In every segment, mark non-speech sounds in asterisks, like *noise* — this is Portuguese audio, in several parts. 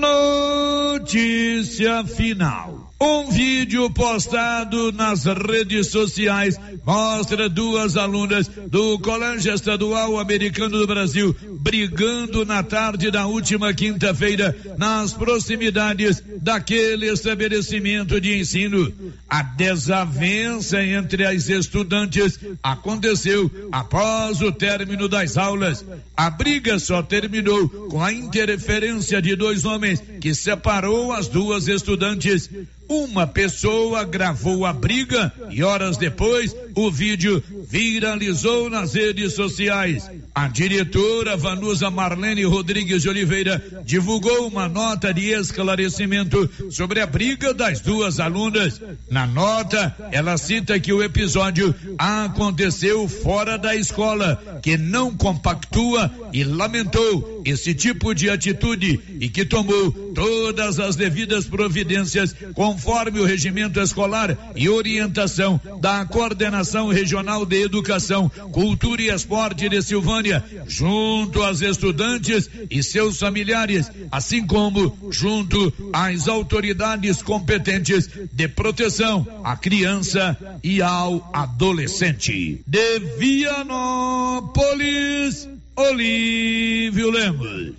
Notícia final. Um vídeo postado nas redes sociais mostra duas alunas do Colégio Estadual Americano do Brasil brigando na tarde da última quinta-feira nas proximidades daquele estabelecimento de ensino. A desavença entre as estudantes aconteceu após o término das aulas. A briga só terminou com a interferência de dois homens que separou as duas estudantes. Uma pessoa gravou a briga e horas depois o vídeo viralizou nas redes sociais. A diretora Vanusa Marlene Rodrigues de Oliveira divulgou uma nota de esclarecimento sobre a briga das duas alunas. Na nota, ela cita que o episódio aconteceu fora da escola, que não compactua e lamentou esse tipo de atitude e que tomou todas as devidas providências conforme o regimento escolar e orientação da Coordenação Regional de Educação, Cultura e Esporte de Silvânia, junto às estudantes e seus familiares, assim como junto às autoridades competentes de proteção à criança e ao adolescente. De Vianópolis, Olívio Lemos.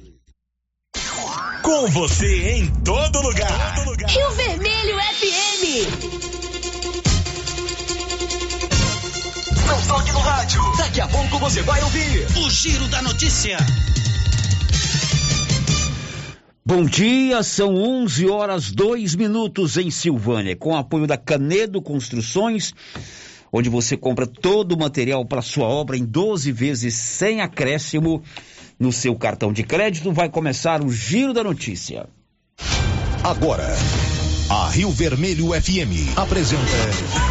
Com você em todo lugar. Todo lugar. Rio Vermelho FM. Toque no rádio. Daqui a pouco você vai ouvir o Giro da Notícia. Bom dia, são 11 horas 2 minutos em Silvânia, com apoio da Canedo Construções, onde você compra todo o material para sua obra em 12 vezes sem acréscimo no seu cartão de crédito. Vai começar o Giro da Notícia. Agora, a Rio Vermelho FM apresenta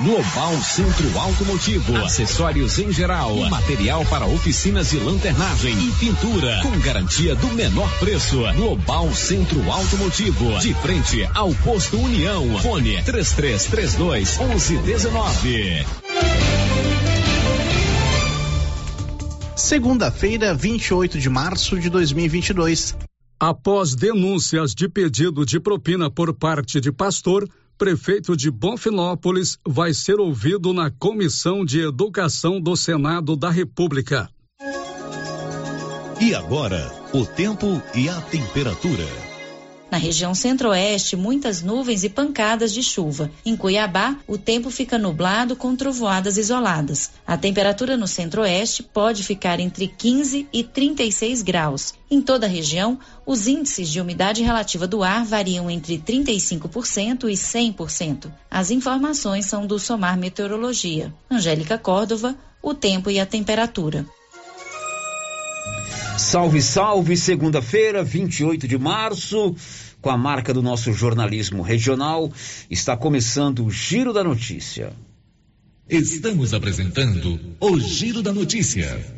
Global Centro Automotivo, acessórios em geral, material para oficinas de lanternagem e pintura, com garantia do menor preço. Global Centro Automotivo, de frente ao posto União. Fone 3332 1119. Segunda-feira, 28 de março de 2022. Após denúncias de pedido de propina por parte de pastor, prefeito de Bonfinópolis vai ser ouvido na Comissão de Educação do Senado da República. E agora, o tempo e a temperatura. Na região centro-oeste, muitas nuvens e pancadas de chuva. Em Cuiabá, o tempo fica nublado com trovoadas isoladas. A temperatura no centro-oeste pode ficar entre 15 e 36 graus. Em toda a região, os índices de umidade relativa do ar variam entre 35% e 100%. As informações são do Somar Meteorologia. Angélica Córdova, o tempo e a temperatura. Salve, salve, segunda-feira, 28 de março, com a marca do nosso jornalismo regional, está começando o Giro da Notícia. Estamos apresentando o Giro da Notícia.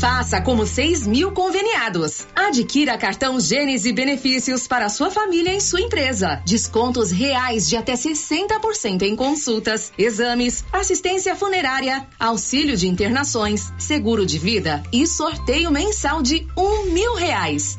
Faça como 6 mil conveniados. Adquira cartão Gênese Benefícios para sua família e sua empresa. Descontos reais de até 60% em consultas, exames, assistência funerária, auxílio de internações, seguro de vida e sorteio mensal de um mil reais.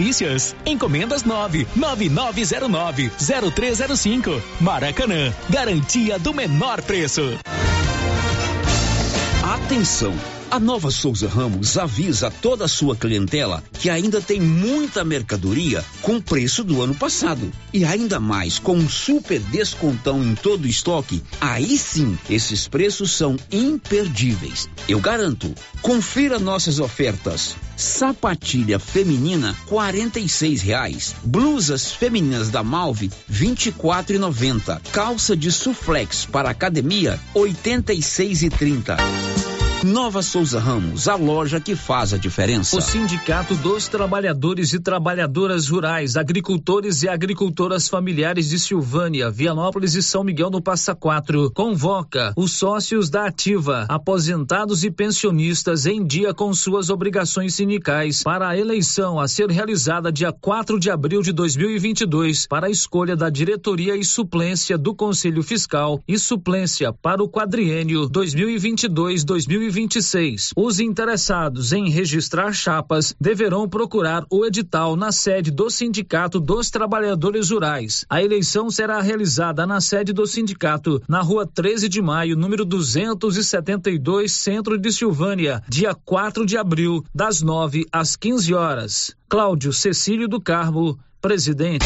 delícias. Encomendas 9 9909 0305. Maracanã, garantia do menor preço. Atenção! A Nova Souza Ramos avisa toda a sua clientela que ainda tem muita mercadoria com preço do ano passado. E ainda mais, com um super descontão em todo o estoque, aí sim, esses preços são imperdíveis. Eu garanto. Confira nossas ofertas. Sapatilha feminina, quarenta e reais. Blusas femininas da Malve, vinte e quatro Calça de suflex para academia, oitenta e Nova Souza Ramos, a loja que faz a diferença. O Sindicato dos Trabalhadores e Trabalhadoras Rurais, Agricultores e Agricultoras Familiares de Silvânia, Vianópolis e São Miguel do Passa Quatro convoca os sócios da Ativa, aposentados e pensionistas em dia com suas obrigações sindicais para a eleição a ser realizada dia 4 de abril de 2022 para a escolha da diretoria e suplência do Conselho Fiscal e suplência para o quadriênio 2022-2023 2026. Os interessados em registrar chapas deverão procurar o edital na sede do Sindicato dos Trabalhadores Rurais. A eleição será realizada na sede do sindicato, na rua 13 de maio, número 272, centro de Silvânia, dia 4 de abril, das 9 às 15 horas. Cláudio Cecílio do Carmo, presidente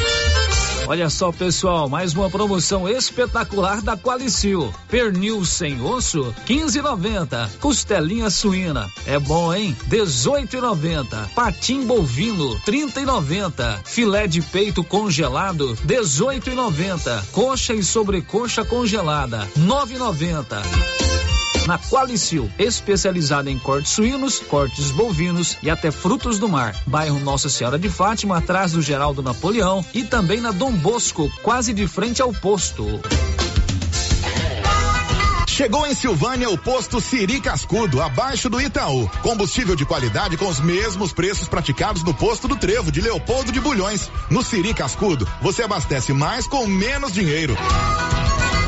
Olha só, pessoal, mais uma promoção espetacular da Qualicil. Pernil sem osso, 15,90. Costelinha suína, é bom, hein? 18,90. Patim bovino, 30,90. Filé de peito congelado, 18,90. Coxa e sobrecoxa congelada, 9,90 na Qualicil, especializada em cortes suínos, cortes bovinos e até frutos do mar. Bairro Nossa Senhora de Fátima, atrás do Geraldo Napoleão e também na Dom Bosco, quase de frente ao posto. Chegou em Silvânia o posto Siri Cascudo, abaixo do Itaú. Combustível de qualidade com os mesmos preços praticados no posto do Trevo de Leopoldo de Bulhões. No Siri Cascudo, você abastece mais com menos dinheiro.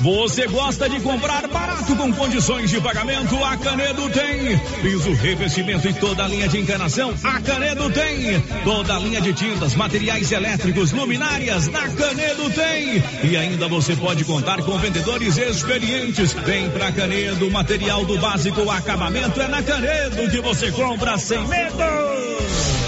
Você gosta de comprar barato com condições de pagamento? A Canedo tem. Piso, revestimento e toda a linha de encanação? A Canedo tem. Toda a linha de tintas, materiais elétricos, luminárias? Na Canedo tem. E ainda você pode contar com vendedores experientes. Vem pra Canedo, material do básico, acabamento é na Canedo que você compra sem medo.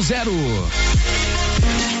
8200.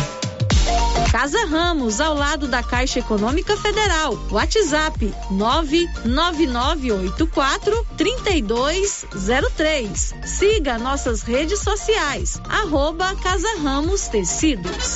Casa Ramos, ao lado da Caixa Econômica Federal. WhatsApp 99984 3203. Siga nossas redes sociais. Arroba Casa Ramos Tecidos.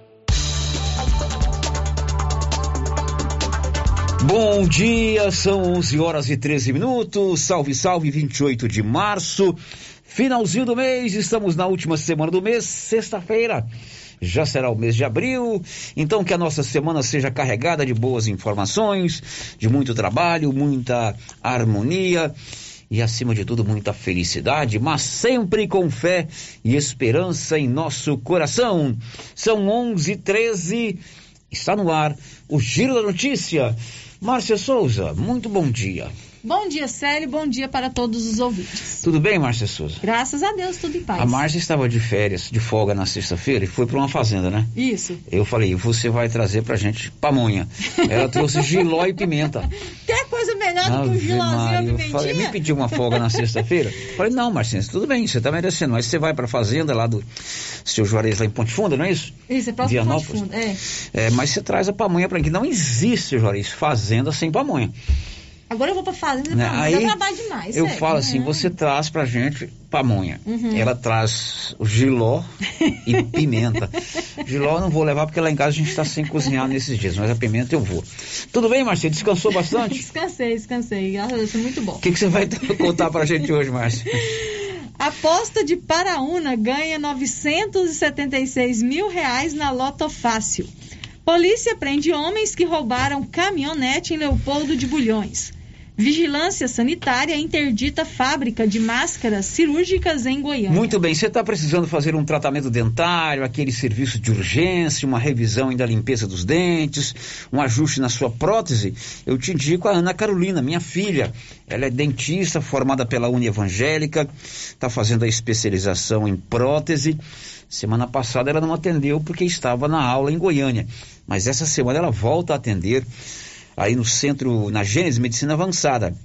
Bom dia, são 11 horas e 13 minutos. Salve, salve, 28 de março. Finalzinho do mês, estamos na última semana do mês, sexta-feira. Já será o mês de abril, então que a nossa semana seja carregada de boas informações, de muito trabalho, muita harmonia e, acima de tudo, muita felicidade, mas sempre com fé e esperança em nosso coração. São 11 e 13 está no ar o Giro da Notícia. Márcia Souza, muito bom dia. Bom dia, Célio. Bom dia para todos os ouvintes. Tudo bem, Márcia Souza? Graças a Deus, tudo em paz. A Márcia estava de férias, de folga na sexta-feira e foi para uma fazenda, né? Isso. Eu falei, você vai trazer pra gente pamonha. Ela trouxe *laughs* giló e pimenta. Tem coisa melhor do que um gilózinho e pimentinha? Eu falei, me pediu uma folga na sexta-feira. *laughs* falei, não, Marcinha, tudo bem, você tá merecendo. Mas você vai pra fazenda lá do seu Juarez, lá em Ponte Funda, não é isso? Isso, é próximo Ponte Funda, é. é. Mas você traz a pamonha mim, que não existe, Juarez, fazenda sem pamonha. Agora eu vou pra fazenda, Né? mas Aí, dá trabalho demais. Eu sério. falo assim, Uhum. você traz pra gente pamonha. Uhum. Ela traz o giló e *laughs* pimenta. Giló eu não vou levar porque lá em casa a gente está sem cozinhar nesses dias, mas a pimenta eu vou. Tudo bem, Marcelo? Descansou bastante? *laughs* Descansei, descansei. Graças a Deus, foi muito bom. O que, que você vai *laughs* contar pra gente hoje, Márcio? Aposta de Paraúna ganha 976 mil reais na Loto Fácil. Polícia prende homens que roubaram caminhonete em Leopoldo de Bulhões. Vigilância Sanitária interdita fábrica de máscaras cirúrgicas em Goiânia. Muito bem, você está precisando fazer um tratamento dentário, aquele serviço de urgência, uma revisão ainda da limpeza dos dentes, um ajuste na sua prótese? Eu te indico a Ana Carolina, minha filha. Ela é dentista, formada pela Uni Evangélica, está fazendo a especialização em prótese. Semana passada ela não atendeu porque estava na aula em Goiânia, mas essa semana ela volta a atender aí no centro, na Gênesis Medicina Avançada.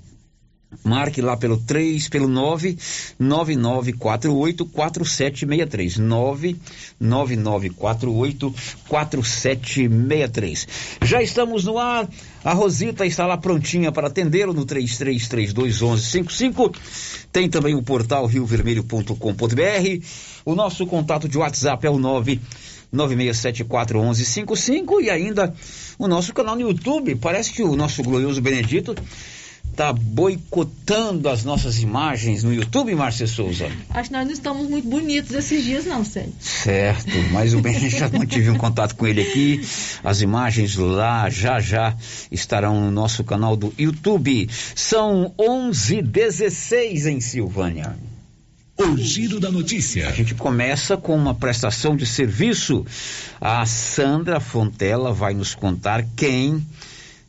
Marque lá pelo 3, pelo 9 9948 4763. 9 9948 4763. Já estamos no ar. A Rosita está lá prontinha para atendê-lo no 3332 1155. Tem também o portal riovermelho.com.br. O nosso contato de WhatsApp é o 9 96741155 e ainda o nosso canal no YouTube. Parece que o nosso glorioso Benedito está boicotando as nossas imagens no YouTube, Márcia Souza. Acho que nós não estamos muito bonitos esses dias, não, sério. Certo, mas o bem *laughs* já mantive um contato com ele aqui. As imagens lá já já estarão no nosso canal do YouTube. São 11:16 em Silvânia. O giro da notícia. A gente começa com uma prestação de serviço. A Sandra Fontela vai nos contar quem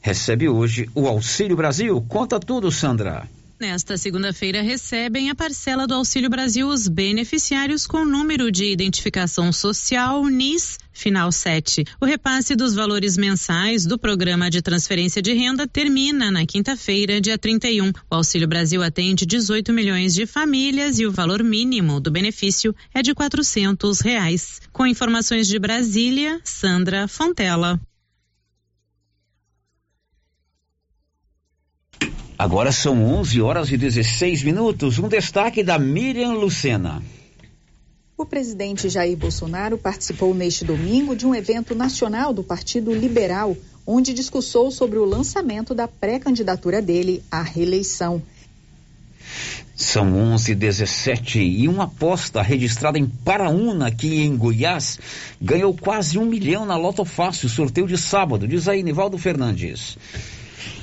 recebe hoje o Auxílio Brasil. Conta tudo, Sandra. Nesta segunda-feira recebem a parcela do Auxílio Brasil os beneficiários com número de identificação social NIS final 7. O repasse dos valores mensais do programa de transferência de renda termina na quinta-feira, dia 31. O Auxílio Brasil atende 18 milhões de famílias e o valor mínimo do benefício é de 400 reais. Com informações de Brasília, Sandra Fontela. Agora são 11 horas e 16 minutos. Um destaque da Miriam Lucena. O presidente Jair Bolsonaro participou neste domingo de um evento nacional do Partido Liberal, onde discursou sobre o lançamento da pré-candidatura dele à reeleição. São 11 h 17 e uma aposta registrada em Paraúna, aqui em Goiás, ganhou quase um milhão na Loto Fácil, sorteio de sábado. Diz aí, Nivaldo Fernandes.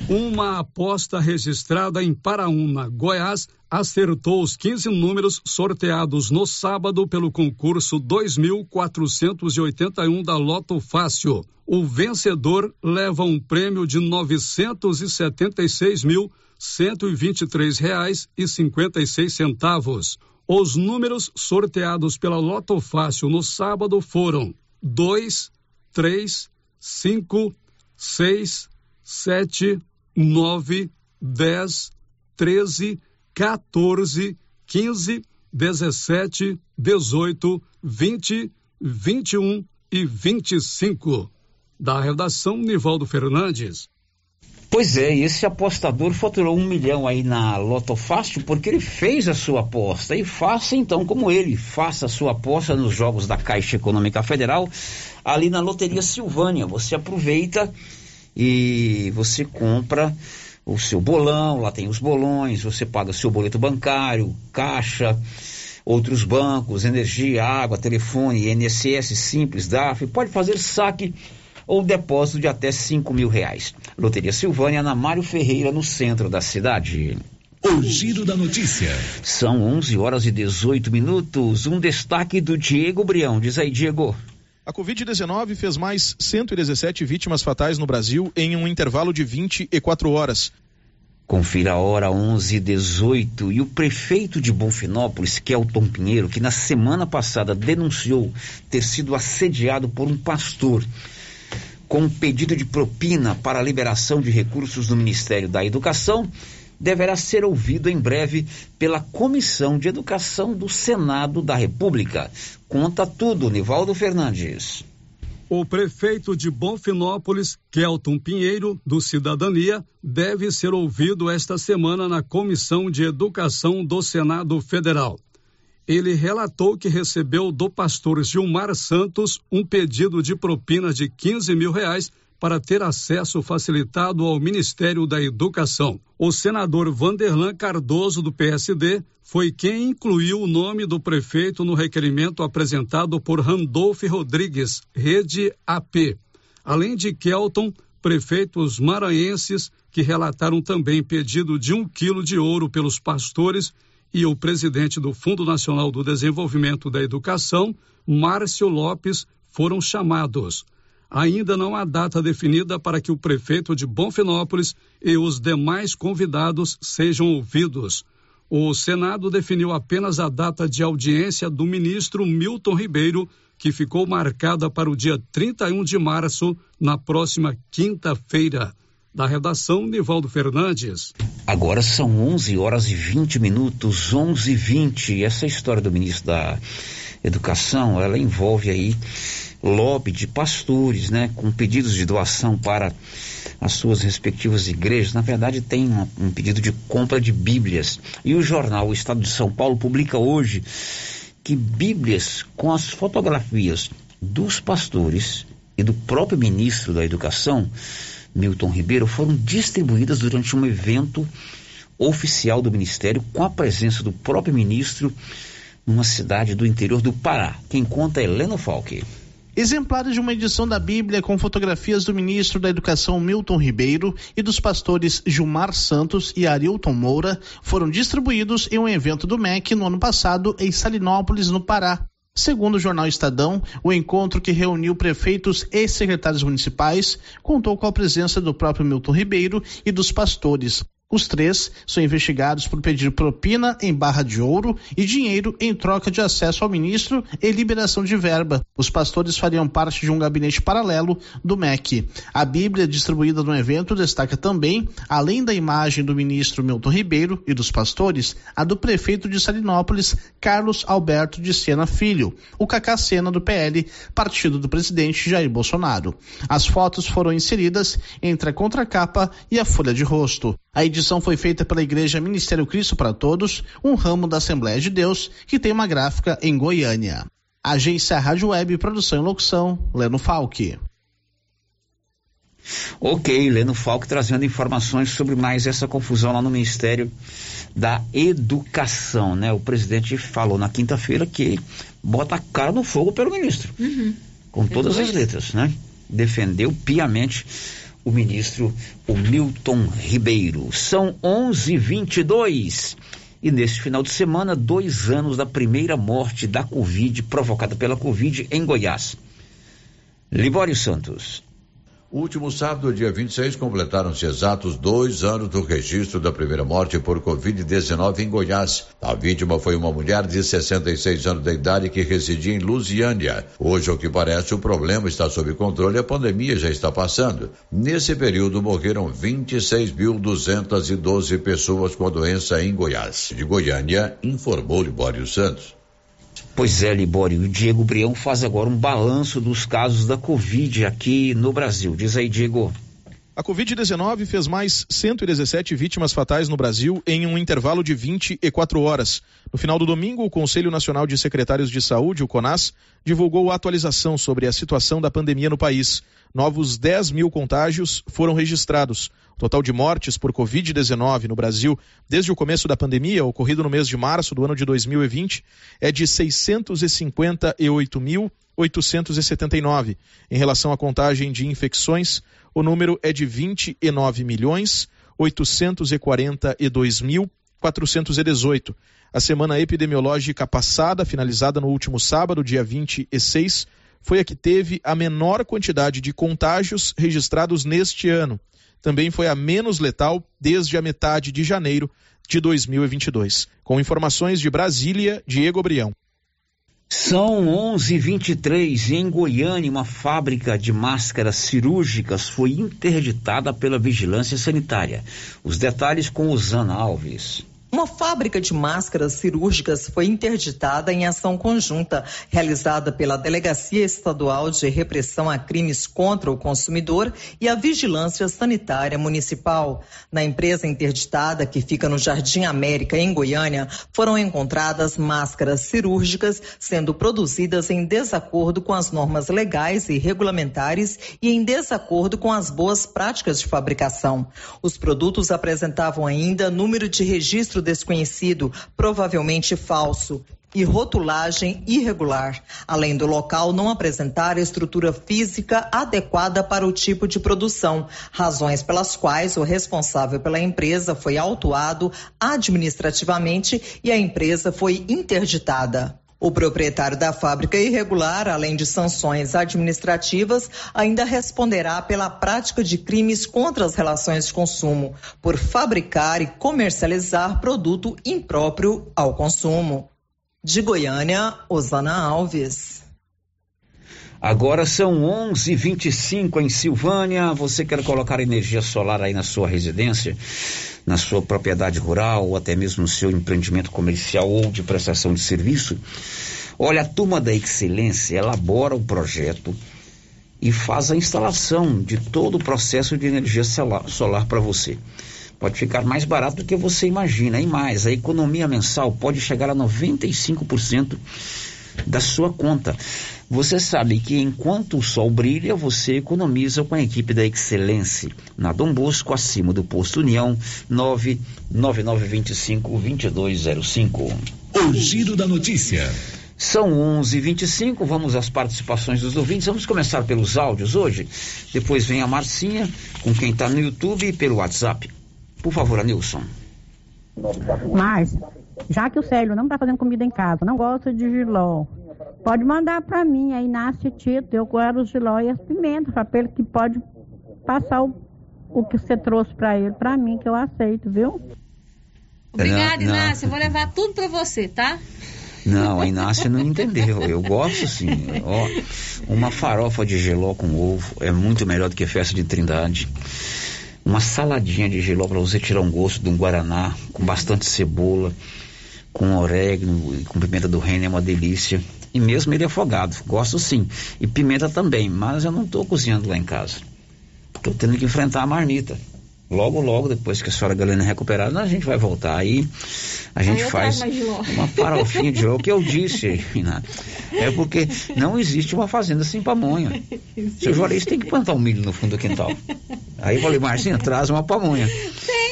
Uma aposta registrada em Paraúna, Goiás, acertou os 15 números sorteados no sábado pelo concurso 2481 da Loto Fácil. O vencedor leva um prêmio de 976.123 reais e 56 centavos. Os números sorteados pela Loto Fácil no sábado foram 2, 3, 5, 6, 7, 9, 10, 13, 14, 15, 17, 18, 20, 21 e 25. Da redação Nivaldo Fernandes. Pois é, esse apostador faturou um milhão aí na Loto Fácil porque ele fez a sua aposta. E faça então como ele, faça a sua aposta nos jogos da Caixa Econômica Federal, ali na Loteria Silvânia. Você aproveita e você compra o seu bolão, lá tem os bolões, você paga seu boleto bancário, caixa, outros bancos, energia, água, telefone, INSS simples, DAF, pode fazer saque ou depósito de até cinco mil reais. Loteria Silvânia, na Mário Ferreira, no centro da cidade. O giro da notícia. São 11 horas e 18 minutos. Um destaque do Diego Brião. Diz aí, Diego. A Covid-19 fez mais 117 vítimas fatais no Brasil em um intervalo de 24 horas. Confira a hora 11 e 18 e o prefeito de Bonfinópolis, Kelton Pinheiro, que na semana passada denunciou ter sido assediado por um pastor com um pedido de propina para a liberação de recursos do Ministério da Educação, deverá ser ouvido em breve pela Comissão de Educação do Senado da República. Conta tudo, Nivaldo Fernandes. O prefeito de Bonfinópolis, Kelton Pinheiro, do Cidadania, deve ser ouvido esta semana na Comissão de Educação do Senado Federal. Ele relatou que recebeu do pastor Gilmar Santos um pedido de propina de 15 mil reais para ter acesso facilitado ao Ministério da Educação. O senador Vanderlan Cardoso, do PSD, foi quem incluiu o nome do prefeito no requerimento apresentado por Randolph Rodrigues, Rede AP. Além de Kelton, prefeitos maranhenses que relataram também pedido de um quilo de ouro pelos pastores e o presidente do Fundo Nacional do Desenvolvimento da Educação, Márcio Lopes, foram chamados ainda não há data definida para que o prefeito de Bonfinópolis e os demais convidados sejam ouvidos. O Senado definiu apenas a data de audiência do ministro Milton Ribeiro, que ficou marcada para o dia 31 de março, na próxima quinta-feira. Da redação, Nivaldo Fernandes. Agora são 11 horas e 20 minutos, 11 e 20. Essa história do ministro da Educação, ela envolve aí lobby de pastores, né, com pedidos de doação para as suas respectivas igrejas. Na verdade, tem um pedido de compra de Bíblias. E o jornal O Estado de São Paulo publica hoje que Bíblias com as fotografias dos pastores e do próprio ministro da Educação, Milton Ribeiro, foram distribuídas durante um evento oficial do Ministério com a presença do próprio ministro numa cidade do interior do Pará. Quem conta é Helena Falque. Exemplares de uma edição da Bíblia com fotografias do ministro da Educação Milton Ribeiro e dos pastores Gilmar Santos e Arilton Moura foram distribuídos em um evento do MEC no ano passado em Salinópolis, no Pará. Segundo o jornal Estadão, o encontro que reuniu prefeitos e secretários municipais contou com a presença do próprio Milton Ribeiro e dos pastores. Os três são investigados por pedir propina em barra de ouro e dinheiro em troca de acesso ao ministro e liberação de verba. Os pastores fariam parte de um gabinete paralelo do MEC. A Bíblia distribuída no evento destaca também, além da imagem do ministro Milton Ribeiro e dos pastores, a do prefeito de Salinópolis, Carlos Alberto de Sena Filho, o Cacá Sena do PL, partido do presidente Jair Bolsonaro. As fotos foram inseridas entre a contracapa e a folha de rosto. A edição foi feita pela Igreja Ministério Cristo para Todos, um ramo da Assembleia de Deus, que tem uma gráfica em Goiânia. Agência Rádio Web, produção e locução, Leno Falque. Ok, Leno Falque trazendo informações sobre mais essa confusão lá no Ministério da Educação, né? O presidente falou na quinta-feira que bota a cara no fogo pelo ministro, uhum. com todas as letras, né? Defendeu piamente o ministro o Milton Ribeiro. São 11:22 e neste final de semana dois anos da primeira morte da Covid provocada pela Covid em Goiás. Libório Santos. Último sábado, dia 26, completaram-se exatos dois anos do registro da primeira morte por Covid-19 em Goiás. A vítima foi uma mulher de 66 anos de idade que residia em Lusiânia. Hoje, ao que parece, o problema está sob controle e a pandemia já está passando. Nesse período, morreram 26.212 pessoas com a doença em Goiás. De Goiânia, informou Libório Santos. Pois é, Libório, o Diego Brião faz agora um balanço dos casos da Covid aqui no Brasil. Diz aí, Diego. A Covid-19 fez mais 117 vítimas fatais no Brasil em um intervalo de 24 horas. No final do domingo, o Conselho Nacional de Secretários de Saúde, o CONAS, divulgou a atualização sobre a situação da pandemia no país. Novos 10 mil contágios foram registrados. O total de mortes por Covid-19 no Brasil desde o começo da pandemia, ocorrido no mês de março do ano de 2020, é de 658.879. Em relação à contagem de infecções, o número é de 29 milhões 842 mil 418. A semana epidemiológica passada, finalizada no último sábado, dia 26, foi a que teve a menor quantidade de contágios registrados neste ano também foi a menos letal desde a metade de janeiro de 2022. Com informações de Brasília, Diego Brião. São 11:23 em Goiânia, uma fábrica de máscaras cirúrgicas foi interditada pela vigilância sanitária. Os detalhes com Osana Alves. Uma fábrica de máscaras cirúrgicas foi interditada em ação conjunta realizada pela Delegacia Estadual de Repressão a Crimes contra o Consumidor e a Vigilância Sanitária Municipal. Na empresa interditada, que fica no Jardim América, em Goiânia, foram encontradas máscaras cirúrgicas sendo produzidas em desacordo com as normas legais e regulamentares e em desacordo com as boas práticas de fabricação. Os produtos apresentavam ainda número de registro desconhecido, provavelmente falso, e rotulagem irregular, além do local não apresentar estrutura física adequada para o tipo de produção, razões pelas quais o responsável pela empresa foi autuado administrativamente e a empresa foi interditada. O proprietário da fábrica irregular, além de sanções administrativas, ainda responderá pela prática de crimes contra as relações de consumo, por fabricar e comercializar produto impróprio ao consumo. De Goiânia, Osana Alves. Agora são 11:25 em Silvânia. Você quer colocar energia solar aí na sua residência, na sua propriedade rural ou até mesmo no seu empreendimento comercial ou de prestação de serviço? Olha, a turma da Excelência elabora o projeto e faz a instalação de todo o processo de energia solar para você. Pode ficar mais barato do que você imagina e mais. A economia mensal pode chegar a 95% da sua conta. Você sabe que enquanto o sol brilha, você economiza com a equipe da Excelência. Na Dom Bosco, acima do posto União, 99925-2205. O Giro da Notícia. São 11:25. Vamos às participações dos ouvintes. Vamos começar pelos áudios hoje. Depois vem a Marcinha, com quem está no YouTube e pelo WhatsApp. Por favor, Anilson. Márcia, já que o Célio não está fazendo comida em casa, não gosta de giló, pode mandar para mim, aí nasce Tito, eu quero o giló e as pimentas, para ele que pode passar o, o que você trouxe para ele, para mim, que eu aceito, viu? Obrigada, Inácia, eu vou levar tudo para você, tá? Não, a Inácia não entendeu. Eu gosto sim. Ó, uma farofa de geló com ovo é muito melhor do que festa de trindade uma saladinha de giló para você tirar um gosto de um guaraná com bastante cebola, com orégano e com pimenta do reino é uma delícia. E mesmo ele afogado, gosto sim. E pimenta também, mas eu não estou cozinhando lá em casa. Estou tendo que enfrentar a marmita. Logo, logo, depois que a senhora Galena recuperar, a gente vai voltar. Aí a gente faz uma farofinha de giló. O que eu disse, Renato, é porque não existe uma fazenda sem pamonha. *laughs* Seu Juarez tem que plantar um milho no fundo do quintal. Aí eu falei, Marcinha, traz uma pamonha. Lá,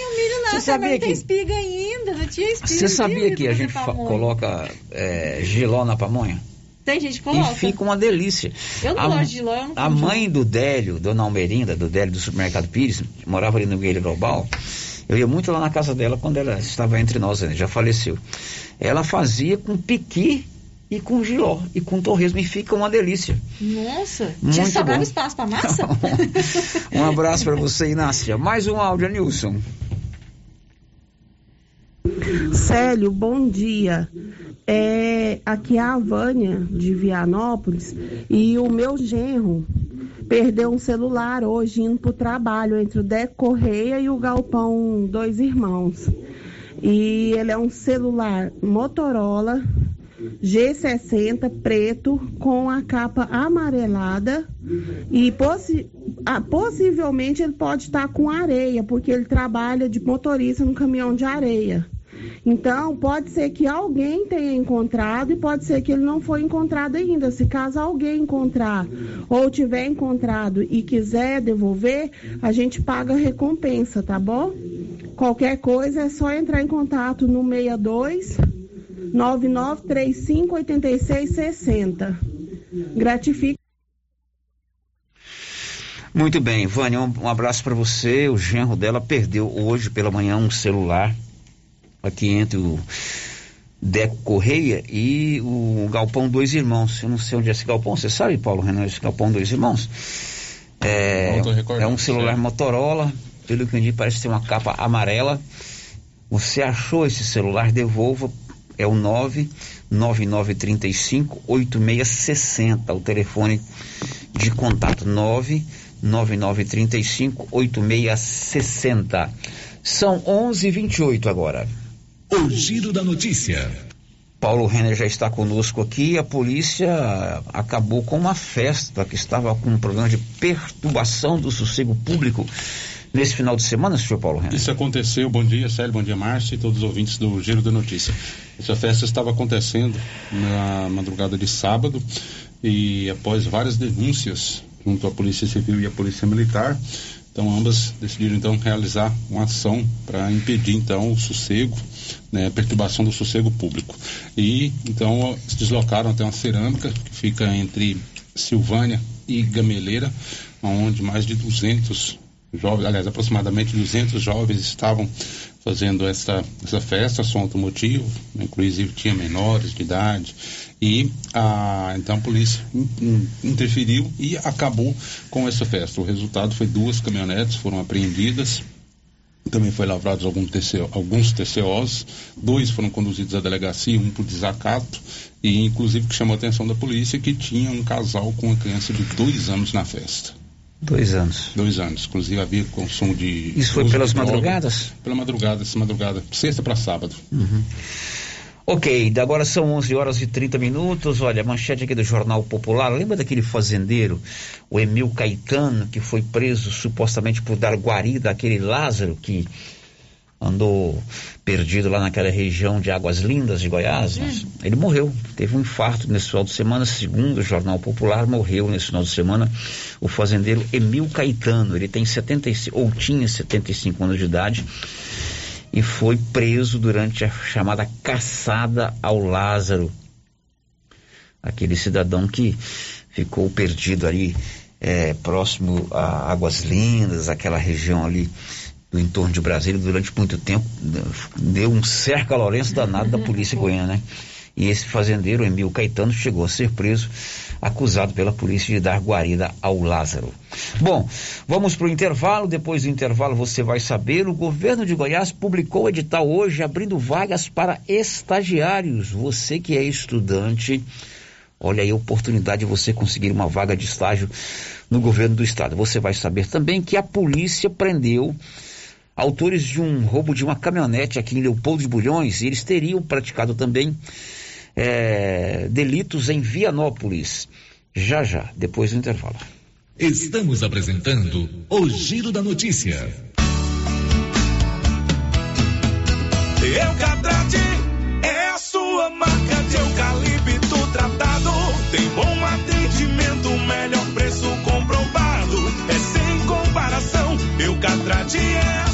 Você sabia que... tem espiga ainda, não tinha espiga. Você sabia que a gente coloca é, giló na pamonha? Tem gente que coloca. E fica uma delícia. Eu não a, gosto de giló, eu não A mãe do Délio, Dona Almerinda, do Délio do Supermercado Pires, morava ali no Guilherme Global. Eu ia muito lá na casa dela quando ela estava entre nós, né? já faleceu. Ela fazia com piqui e com giló e com torresmo e fica uma delícia. Nossa, Muito tinha sobrado bom. espaço para massa? *laughs* um abraço para você, Inácia. Mais um áudio, Nilson. Célio, bom dia. É, aqui é a Vânia de Vianópolis e o meu genro perdeu um celular hoje indo para o trabalho entre o Deco Correia e o Galpão Dois Irmãos. E ele é um celular Motorola G60 preto com a capa amarelada e possi ah, possivelmente ele pode estar com areia, porque ele trabalha de motorista no caminhão de areia. Então, pode ser que alguém tenha encontrado e pode ser que ele não foi encontrado ainda. Se caso alguém encontrar ou tiver encontrado e quiser devolver, a gente paga a recompensa, tá bom? Qualquer coisa é só entrar em contato no 62 9935 8660. Gratifique. Muito bem, Vânia, um abraço para você. O genro dela perdeu hoje pela manhã um celular aqui entre o Deco Correia e o Galpão Dois Irmãos. Eu não sei onde é esse galpão, você sabe, Paulo Renan, esse Galpão Dois Irmãos? É, é um celular Motorola, pelo que eu entendi, parece ter uma capa amarela. Você achou esse celular, devolva, é o 99935 8660, o telefone de contato 99935 8660. São 11:28 agora. O Giro da Notícia. Paulo Renner já está conosco aqui. A polícia acabou com uma festa que estava com um problema de perturbação do sossego público nesse final de semana, senhor Paulo Renner. Isso aconteceu. Bom dia, Célio. Bom dia, Márcio e todos os ouvintes do Giro da Notícia. Essa festa estava acontecendo na madrugada de sábado e após várias denúncias junto à Polícia Civil e à Polícia Militar, então ambas decidiram então realizar uma ação para impedir então o sossego, né, perturbação do sossego público. E então se deslocaram até uma cerâmica que fica entre Silvânia e Gameleira, onde mais de 200 jovens, aliás, aproximadamente 200 jovens estavam fazendo essa, essa festa, som automotivo, né, inclusive tinha menores de idade, e a, então a polícia in, in, interferiu e acabou com essa festa. O resultado foi duas caminhonetes foram apreendidas, também foi lavrados alguns, TCO, alguns TCOs, dois foram conduzidos à delegacia, um por desacato, e inclusive que chamou a atenção da polícia que tinha um casal com uma criança de dois anos na festa. Dois anos. Dois anos. Inclusive havia consumo de. Isso foi pelas madrugadas? Pela madrugada, essa madrugada, sexta para sábado. Uhum. Ok, agora são 11 horas e 30 minutos. Olha, a manchete aqui do Jornal Popular. Lembra daquele fazendeiro, o Emil Caetano, que foi preso supostamente por dar guarida àquele Lázaro que andou perdido lá naquela região de Águas Lindas de Goiás. Ele morreu, teve um infarto nesse final de semana, segundo o Jornal Popular, morreu nesse final de semana o fazendeiro Emil Caetano. Ele tem 75 ou tinha 75 anos de idade e foi preso durante a chamada caçada ao Lázaro. Aquele cidadão que ficou perdido ali é, próximo a Águas Lindas, aquela região ali do entorno de Brasília durante muito tempo, deu um cerca Lourenço danado da polícia goiana, né? E esse fazendeiro, Emil Caetano, chegou a ser preso, acusado pela polícia de dar guarida ao Lázaro. Bom, vamos para o intervalo. Depois do intervalo você vai saber. O governo de Goiás publicou o edital hoje abrindo vagas para estagiários. Você que é estudante, olha aí a oportunidade de você conseguir uma vaga de estágio no governo do estado. Você vai saber também que a polícia prendeu autores de um roubo de uma caminhonete aqui em Leopoldo de Bulhões, eles teriam praticado também é, delitos em Vianópolis. Já já, depois do intervalo. Estamos apresentando o Giro da Notícia. Eucatrate é a sua marca de eucalipto tratado. Tem bom atendimento, melhor preço comprovado. É sem comparação. Eucatrate é a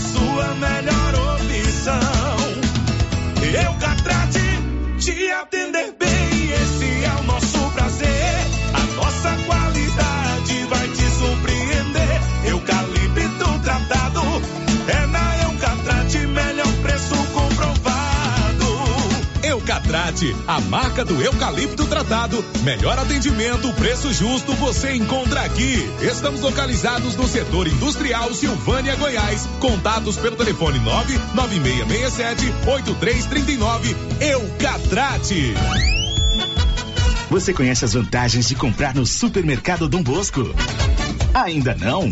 Eucatrate, a marca do eucalipto tratado. Melhor atendimento, preço justo, você encontra aqui. Estamos localizados no setor industrial Silvânia, Goiás. Contatos pelo telefone 99667 8339. Eucatrate. Você conhece as vantagens de comprar no supermercado Dom Bosco? Ainda não?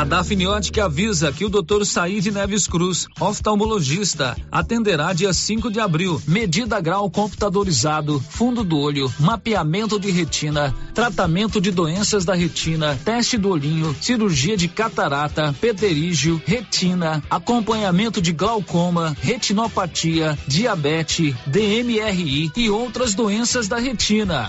A Dafniótica avisa que o Dr. Said Neves Cruz, oftalmologista, atenderá dia 5 de abril. Medida grau computadorizado, fundo do olho, mapeamento de retina, tratamento de doenças da retina, teste do olhinho, cirurgia de catarata, pterígio, retina, acompanhamento de glaucoma, retinopatia, diabetes, DMRI e outras doenças da retina.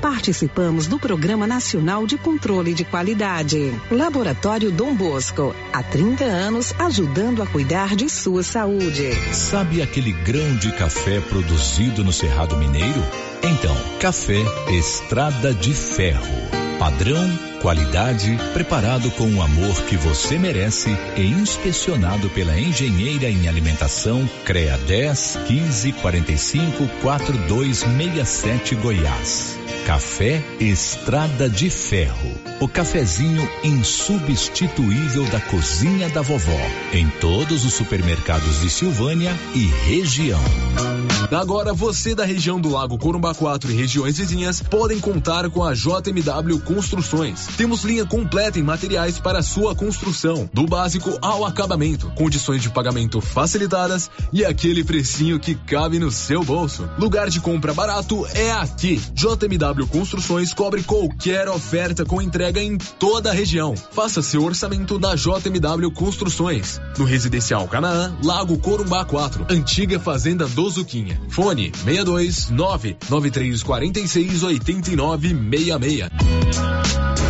Participamos do Programa Nacional de Controle de Qualidade. Laboratório Dom Bosco. Há 30 anos ajudando a cuidar de sua saúde. Sabe aquele grão de café produzido no Cerrado Mineiro? Então, café Estrada de Ferro. Padrão, qualidade, preparado com o amor que você merece e inspecionado pela engenheira em alimentação CREA 10 15 45 4267 Goiás. Café Estrada de Ferro. O cafezinho insubstituível da cozinha da vovó. Em todos os supermercados de Silvânia e região. Agora você da região do Lago Corumbá 4 e regiões vizinhas podem contar com a JMW Construções. Temos linha completa em materiais para sua construção, do básico ao acabamento, condições de pagamento facilitadas e aquele precinho que cabe no seu bolso. Lugar de compra barato é aqui. JMW Construções cobre qualquer oferta com entrega em toda a região. Faça seu orçamento na JMW Construções. No Residencial Canaã, Lago Corumbá 4, antiga Fazenda do Zuquinha. Fone 62 99346 8966.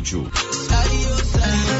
Machuchu.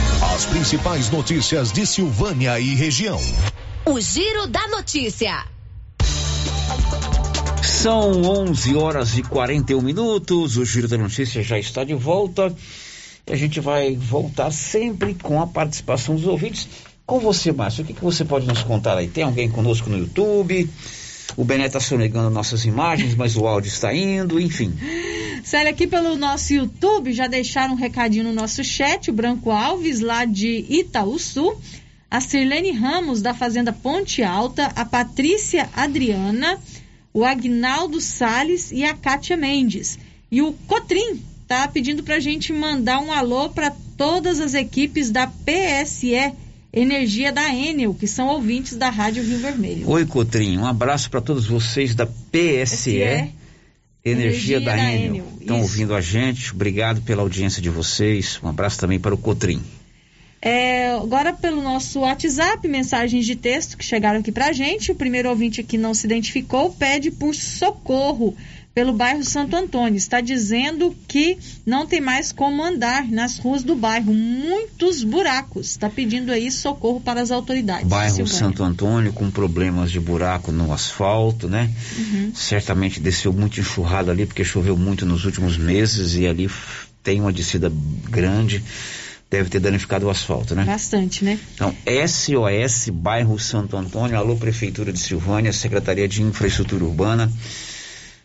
As principais notícias de Silvânia e região. O Giro da Notícia. São 11 horas e 41 minutos. O Giro da Notícia já está de volta. E a gente vai voltar sempre com a participação dos ouvintes. Com você, Márcio, o que, que você pode nos contar aí? Tem alguém conosco no YouTube? O Bené está sonegando nossas imagens, mas o áudio está indo, enfim. Sério, aqui pelo nosso YouTube, já deixaram um recadinho no nosso chat, o Branco Alves, lá de Itaúsu, a Sirlene Ramos, da Fazenda Ponte Alta, a Patrícia Adriana, o Agnaldo Sales e a Kátia Mendes. E o Cotrim tá pedindo pra gente mandar um alô para todas as equipes da PSE Energia da Enel, que são ouvintes da Rádio Rio Vermelho. Oi, Cotrim, um abraço para todos vocês da PSE. Energia, Energia da, da Enel. Enel. Estão ouvindo a gente. Obrigado pela audiência de vocês. Um abraço também para o Cotrim. É, agora pelo nosso WhatsApp, mensagens de texto que chegaram aqui pra gente. O primeiro ouvinte que não se identificou pede por socorro pelo bairro Santo Antônio. Está dizendo que não tem mais como andar nas ruas do bairro. Muitos buracos. Está pedindo aí socorro para as autoridades. Bairro Silvânia. Santo Antônio com problemas de buraco no asfalto, né? Uhum. Certamente desceu muito enxurrado ali porque choveu muito nos últimos meses e ali tem uma descida grande. Deve ter danificado o asfalto, né? Bastante, né? Então, SOS, bairro Santo Antônio, alô Prefeitura de Silvânia, Secretaria de Infraestrutura Urbana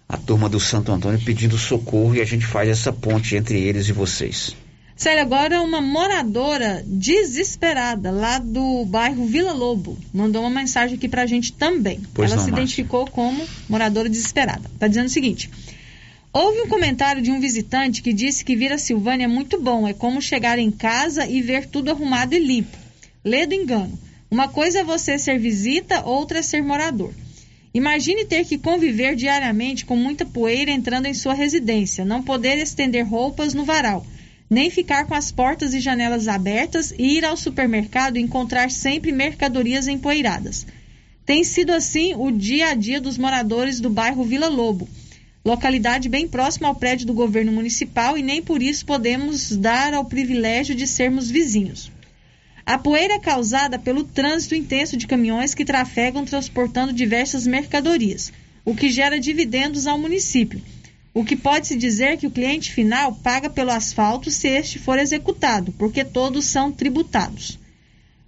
a turma do Santo Antônio pedindo socorro e a gente faz essa ponte entre eles e vocês. Sério, agora uma moradora desesperada lá do bairro Vila Lobo mandou uma mensagem aqui pra gente também. Pois Ela não, se Márcia. identificou como moradora desesperada. Tá dizendo o seguinte: Houve um comentário de um visitante que disse que vir a Silvânia é muito bom, é como chegar em casa e ver tudo arrumado e limpo. Lê do engano. Uma coisa é você ser visita, outra é ser morador. Imagine ter que conviver diariamente com muita poeira entrando em sua residência, não poder estender roupas no varal, nem ficar com as portas e janelas abertas e ir ao supermercado e encontrar sempre mercadorias empoeiradas. Tem sido assim o dia a dia dos moradores do bairro Vila Lobo, localidade bem próxima ao prédio do governo municipal e nem por isso podemos dar ao privilégio de sermos vizinhos. A poeira é causada pelo trânsito intenso de caminhões que trafegam transportando diversas mercadorias, o que gera dividendos ao município. O que pode-se dizer que o cliente final paga pelo asfalto se este for executado, porque todos são tributados.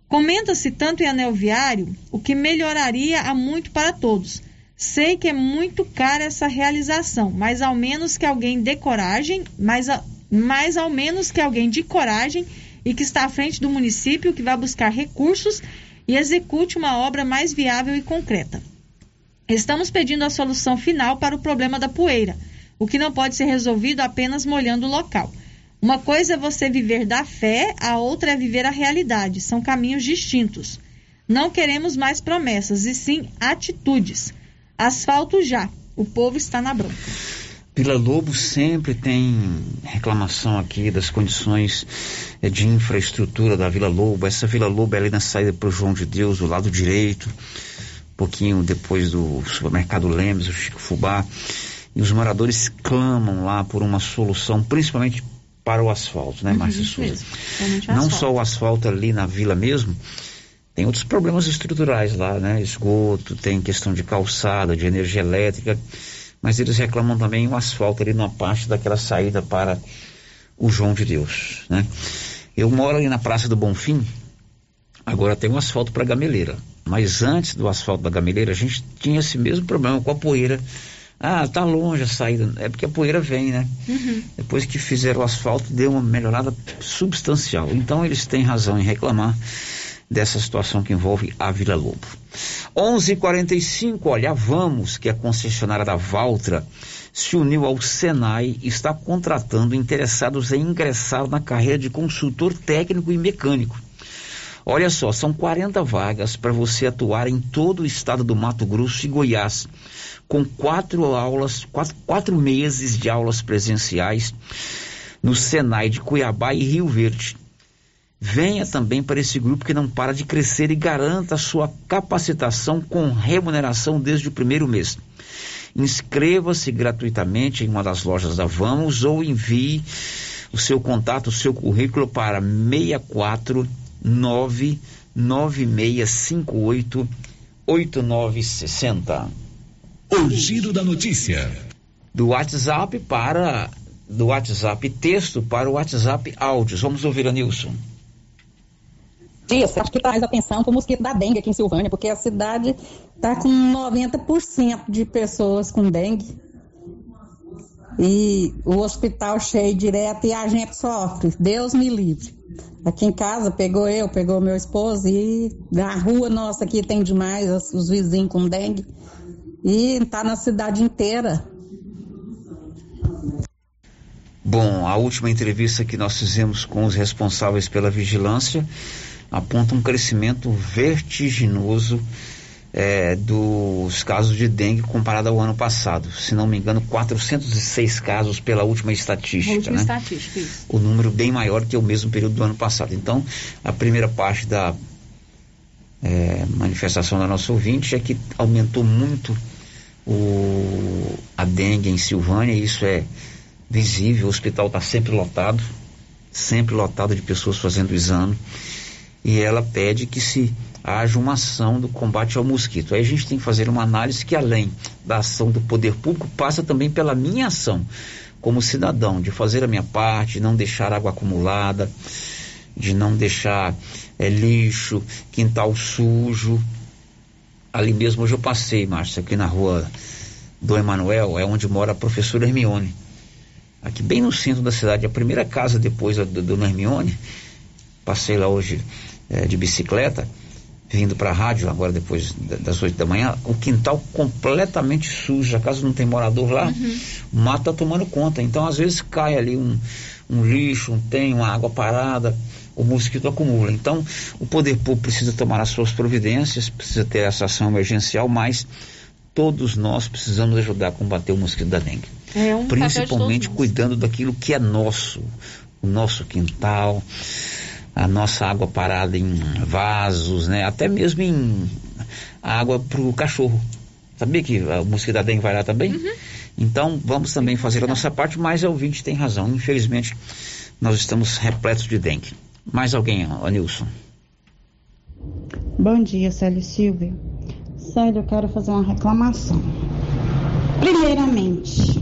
Comenta-se tanto em anel viário, o que melhoraria há muito para todos. Sei que é muito cara essa realização, mas ao menos que alguém dê coragem, mas, a, mas ao menos que alguém de coragem e que está à frente do município, que vai buscar recursos e execute uma obra mais viável e concreta. Estamos pedindo a solução final para o problema da poeira, o que não pode ser resolvido apenas molhando o local. Uma coisa é você viver da fé, a outra é viver a realidade. São caminhos distintos. Não queremos mais promessas, e sim atitudes. Asfalto já. O povo está na bronca. Vila Lobo sempre tem reclamação aqui das condições eh, de infraestrutura da Vila Lobo. Essa Vila Lobo é ali na saída para o João de Deus, do lado direito, um pouquinho depois do supermercado Lemos, o Chico Fubá. E os moradores clamam lá por uma solução, principalmente para o asfalto, né, Márcia Uhum, Souza? Não só o asfalto ali na vila mesmo, tem outros problemas estruturais lá, né? Esgoto, tem questão de calçada, de energia elétrica, mas eles reclamam também o asfalto ali numa parte daquela saída para o João de Deus, né? Eu moro ali na Praça do Bonfim, agora tem um asfalto para gameleira, mas antes do asfalto da gameleira a gente tinha esse mesmo problema com a poeira. Ah, tá longe a saída, é porque a poeira vem, né? Uhum. Depois que fizeram o asfalto, deu uma melhorada substancial. Então eles têm razão em reclamar dessa situação que envolve a Vila Lobo. 11:45, olha, Vamos, que é a concessionária da Valtra, se uniu ao Senai e está contratando interessados em ingressar na carreira de consultor técnico e mecânico. Olha só, são 40 vagas para você atuar em todo o estado do Mato Grosso e Goiás, com quatro aulas, quatro, quatro meses de aulas presenciais no Senai de Cuiabá e Rio Verde. Venha também para esse grupo que não para de crescer e garanta a sua capacitação com remuneração desde o primeiro mês. Inscreva-se gratuitamente em uma das lojas da Vamos ou envie o seu contato, o seu currículo para 649 9658 8960. O giro da notícia. Do WhatsApp para do WhatsApp texto para o WhatsApp áudios. Vamos ouvir a Nilson. Isso, acho que traz atenção para o mosquito da dengue aqui em Silvânia, porque a cidade está com 90% de pessoas com dengue. E o hospital cheio direto e a gente sofre. Deus me livre. Aqui em casa pegou eu, pegou meu esposo e na rua nossa aqui tem demais os, os vizinhos com dengue. E está na cidade inteira. Bom, a última entrevista que nós fizemos com os responsáveis pela vigilância aponta um crescimento vertiginoso é, dos casos de dengue comparado ao ano passado. Se não me engano, 406 casos pela última estatística. Última né? estatística, isso. O número bem maior que o mesmo período do ano passado. Então, a primeira parte da é, manifestação da nossa ouvinte é que aumentou muito o, a dengue em Silvânia, isso é visível, o hospital está sempre lotado, sempre lotado de pessoas fazendo o exame, e ela pede que se haja uma ação do combate ao mosquito. Aí a gente tem que fazer uma análise que além da ação do poder público, passa também pela minha ação como cidadão, de fazer a minha parte, de não deixar água acumulada, de não deixar é, lixo, quintal sujo. Ali mesmo hoje eu passei, Márcia, aqui na rua do Emanuel, é onde mora a professora Hermione aqui bem no centro da cidade, a primeira casa depois do, do Hermione. Passei lá hoje é, de bicicleta, vindo para a rádio, agora depois das oito da manhã, o quintal completamente sujo, a casa não tem morador lá, Uhum. o mato está tomando conta. Então, às vezes, cai ali um, um lixo, um tem, uma água parada, o mosquito acumula. Então, o poder público precisa tomar as suas providências, precisa ter essa ação emergencial, mas todos nós precisamos ajudar a combater o mosquito da dengue É um principalmente cuidando daquilo que é nosso, o nosso quintal, a nossa água parada em vasos, né? Até mesmo em água para o cachorro. Sabia que o mosquito da dengue vai lá também? Uhum. Então vamos também fazer a nossa parte, mas o ouvinte tem razão. Infelizmente nós estamos repletos de dengue. Mais alguém, Anilson? Bom dia, Célio Silvia. Célio, eu quero fazer uma reclamação. Primeiramente,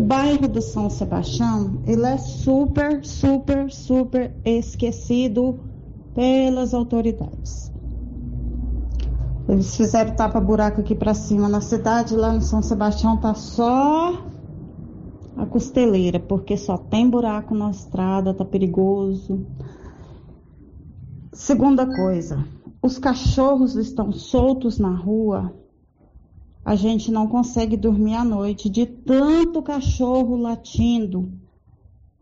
o bairro do São Sebastião, ele é super, super, super esquecido pelas autoridades. Eles fizeram tapa-buraco aqui para cima na cidade, lá no São Sebastião tá só a costeleira, porque só tem buraco na estrada, tá perigoso. Segunda coisa, os cachorros estão soltos na rua, a gente não consegue dormir à noite de tanto cachorro latindo.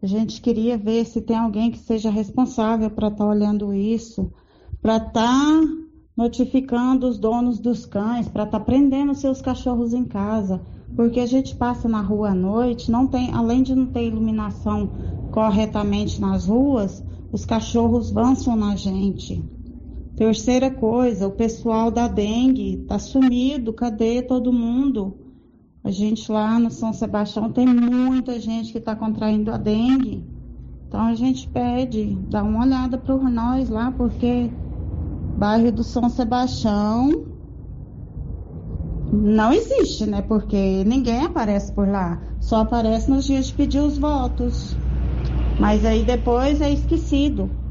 A gente queria ver se tem alguém que seja responsável para estar tá olhando isso, para estar tá notificando os donos dos cães, para estar tá prendendo seus cachorros em casa, porque a gente passa na rua à noite, não tem, além de não ter iluminação corretamente nas ruas, os cachorros avançam na gente. Terceira coisa, o pessoal da dengue tá sumido, cadê todo mundo? A gente lá no São Sebastião tem muita gente que está contraindo a dengue. Então a gente pede, dá uma olhada para nós lá, porque bairro do São Sebastião não existe, né? Porque ninguém aparece por lá. Só aparece nos dias de pedir os votos. Mas aí depois é esquecido.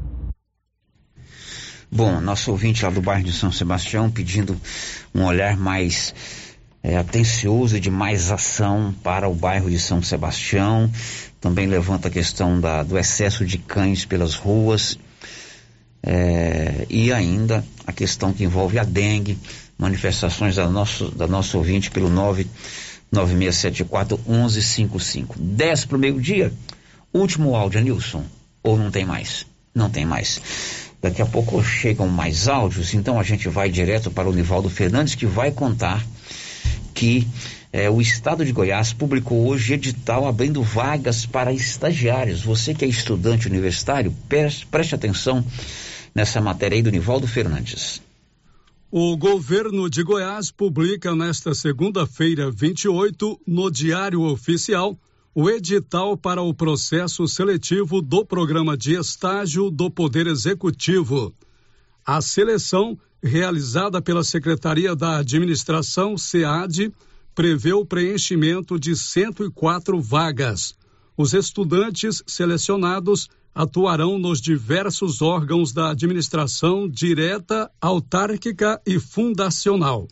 Bom, nosso ouvinte lá do bairro de São Sebastião pedindo um olhar mais é, atencioso e de mais ação para o bairro de São Sebastião. Também levanta a questão da, do excesso de cães pelas ruas. É, e ainda a questão que envolve a dengue, manifestações da nosso, da nosso ouvinte pelo 99674 1155. 10 para o meio-dia. Último áudio, Nilson. Ou não tem mais? Não tem mais. Daqui a pouco chegam mais áudios, então a gente vai direto para o Nivaldo Fernandes, que vai contar que eh, o Estado de Goiás publicou hoje edital abrindo vagas para estagiários. Você que é estudante universitário, preste, preste atenção nessa matéria aí do Nivaldo Fernandes. O governo de Goiás publica nesta segunda-feira, 28, no Diário Oficial, o edital para o processo seletivo do programa de estágio do Poder Executivo. A seleção, realizada pela Secretaria da Administração, SEAD, prevê o preenchimento de 104 vagas. Os estudantes selecionados atuarão nos diversos órgãos da administração direta, autárquica e fundacional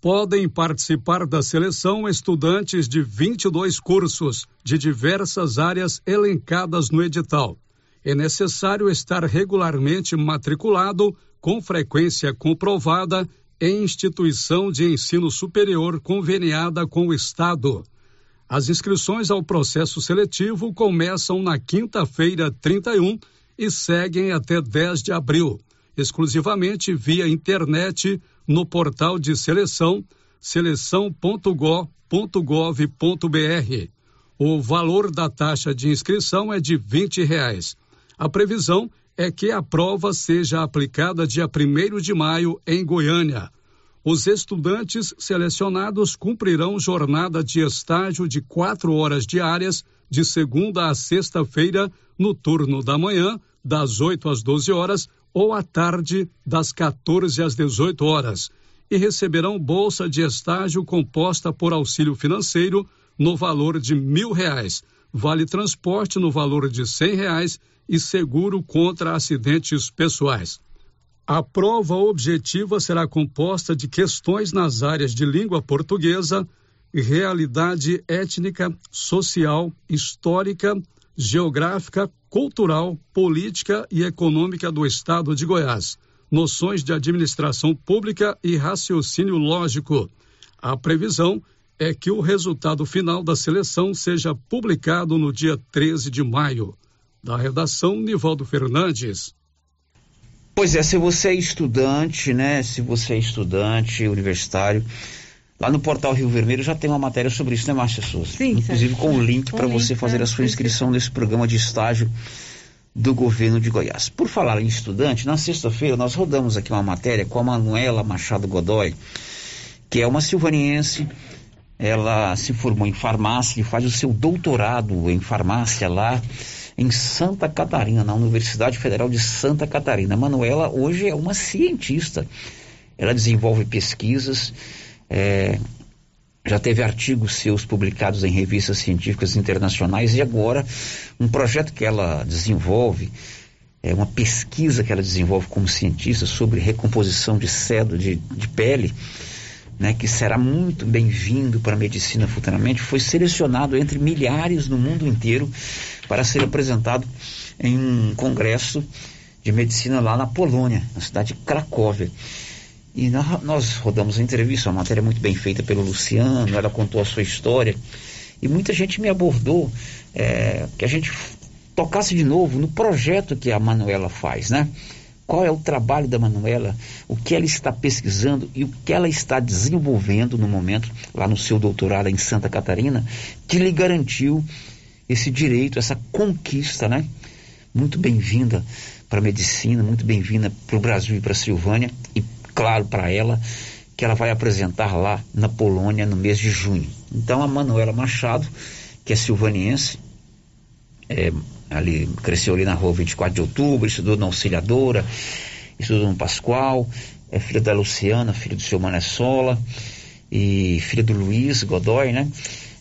podem participar da seleção estudantes de 22 cursos de diversas áreas elencadas no edital. É necessário estar regularmente matriculado, com frequência comprovada, em instituição de ensino superior conveniada com o Estado. As inscrições ao processo seletivo começam na quinta-feira, 31, e seguem até 10 de abril, exclusivamente via internet no portal de seleção seleção.gov.br. O valor da taxa de inscrição é de R$ reais. A previsão é que a prova seja aplicada dia 1 de maio em Goiânia. Os estudantes selecionados cumprirão jornada de estágio de quatro horas diárias, de segunda a sexta-feira, no turno da manhã, das 8 às 12 horas, ou à tarde, das 14 às 18 horas, e receberão bolsa de estágio composta por auxílio financeiro no valor de mil reais, vale transporte no valor de cem reais e seguro contra acidentes pessoais. A prova objetiva será composta de questões nas áreas de língua portuguesa, realidade étnica, social, histórica, geográfica, cultural, política e econômica do Estado de Goiás, noções de administração pública e raciocínio lógico. A previsão é que o resultado final da seleção seja publicado no dia 13 de maio. Da redação, Nivaldo Fernandes. Pois é, se você é estudante, né? Se você é estudante universitário, Lá no portal Rio Vermelho já tem uma matéria sobre isso, né, Márcia Souza? Sim, Inclusive com o link para você fazer né? a sua inscrição nesse programa de estágio do governo de Goiás. Por falar em estudante, na sexta-feira nós rodamos aqui uma matéria com a Manuela Machado Godoy, que é uma silvaniense. Ela se formou em farmácia e faz o seu doutorado em farmácia lá em Santa Catarina, na Universidade Federal de Santa Catarina. A Manuela hoje é uma cientista. Ela desenvolve pesquisas, é, já teve artigos seus publicados em revistas científicas internacionais e agora um projeto que ela desenvolve, é uma pesquisa que ela desenvolve como cientista sobre recomposição de cedo de, de pele, né, que será muito bem-vindo para a medicina futuramente, foi selecionado entre milhares no mundo inteiro para ser apresentado em um congresso de medicina lá na Polônia, na cidade de Cracóvia. E nós rodamos a entrevista, uma matéria muito bem feita pelo Luciano, ela contou a sua história. E muita gente me abordou é, que a gente tocasse de novo no projeto que a Manuela faz, né? Qual é o trabalho da Manuela, o que ela está pesquisando e o que ela está desenvolvendo no momento, lá no seu doutorado em Santa Catarina, que lhe garantiu esse direito, essa conquista, né? Muito bem-vinda para a medicina, muito bem-vinda para o Brasil e para a Silvânia e claro para ela que ela vai apresentar lá na Polônia no mês de junho. Então a Manuela Machado, que é silvaniense, é, ali, cresceu ali na rua 24 de outubro, estudou na Auxiliadora, estudou no Pascoal, é filha da Luciana, filha do seu Manessola e filha do Luiz Godoy, né?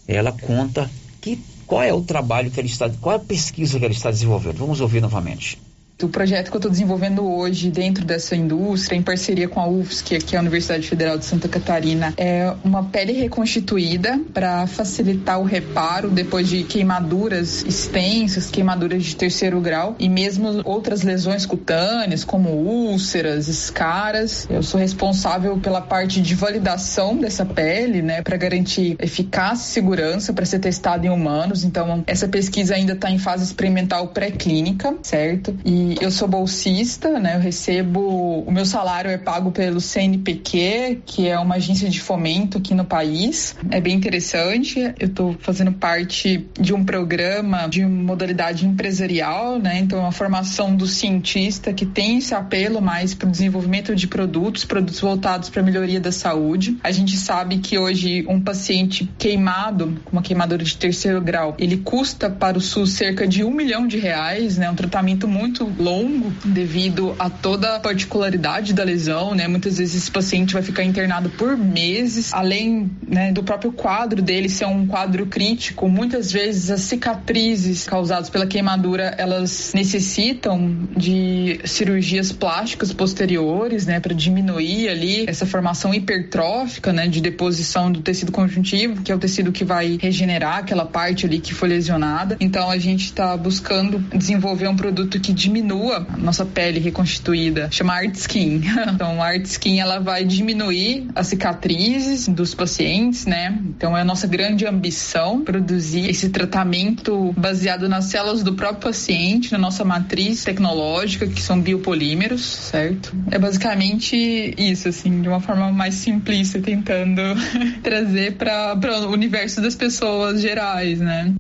Ela conta que qual é o trabalho que ela está, qual é a pesquisa que ela está desenvolvendo. Vamos ouvir novamente. O projeto que eu estou desenvolvendo hoje dentro dessa indústria, em parceria com a UFSC, que é a Universidade Federal de Santa Catarina, é uma pele reconstituída para facilitar o reparo depois de queimaduras extensas, queimaduras de terceiro grau e mesmo outras lesões cutâneas, como úlceras, escaras. Eu sou responsável pela parte de validação dessa pele, né, para garantir eficácia e segurança para ser testada em humanos. Então, essa pesquisa ainda está em fase experimental pré-clínica, certo? E eu sou bolsista, né? Eu recebo, o meu salário é pago pelo CNPq, que é uma agência de fomento aqui no país. É bem interessante. Eu estou fazendo parte de um programa de modalidade empresarial, né? Então, a formação do cientista que tem esse apelo mais para o desenvolvimento de produtos, produtos voltados para a melhoria da saúde. A gente sabe que hoje um paciente queimado, uma queimadura de terceiro grau, ele custa para o SUS cerca de um milhão de reais, né? Um tratamento muito longo devido a toda a particularidade da lesão, né? Muitas vezes esse paciente vai ficar internado por meses, além né, do próprio quadro dele ser um quadro crítico, muitas vezes as cicatrizes causadas pela queimadura, elas necessitam de cirurgias plásticas posteriores, né, para diminuir ali essa formação hipertrófica, né, de deposição do tecido conjuntivo, que é o tecido que vai regenerar aquela parte ali que foi lesionada. Então a gente está buscando desenvolver um produto que diminui diminua a nossa pele reconstituída, chama Art Skin. *laughs* então, a Art Skin ela vai diminuir as cicatrizes dos pacientes, né? Então, é a nossa grande ambição produzir esse tratamento baseado nas células do próprio paciente, na nossa matriz tecnológica, que são biopolímeros, certo? É basicamente isso, assim, de uma forma mais simplista, tentando *laughs* trazer para o universo das pessoas gerais, né?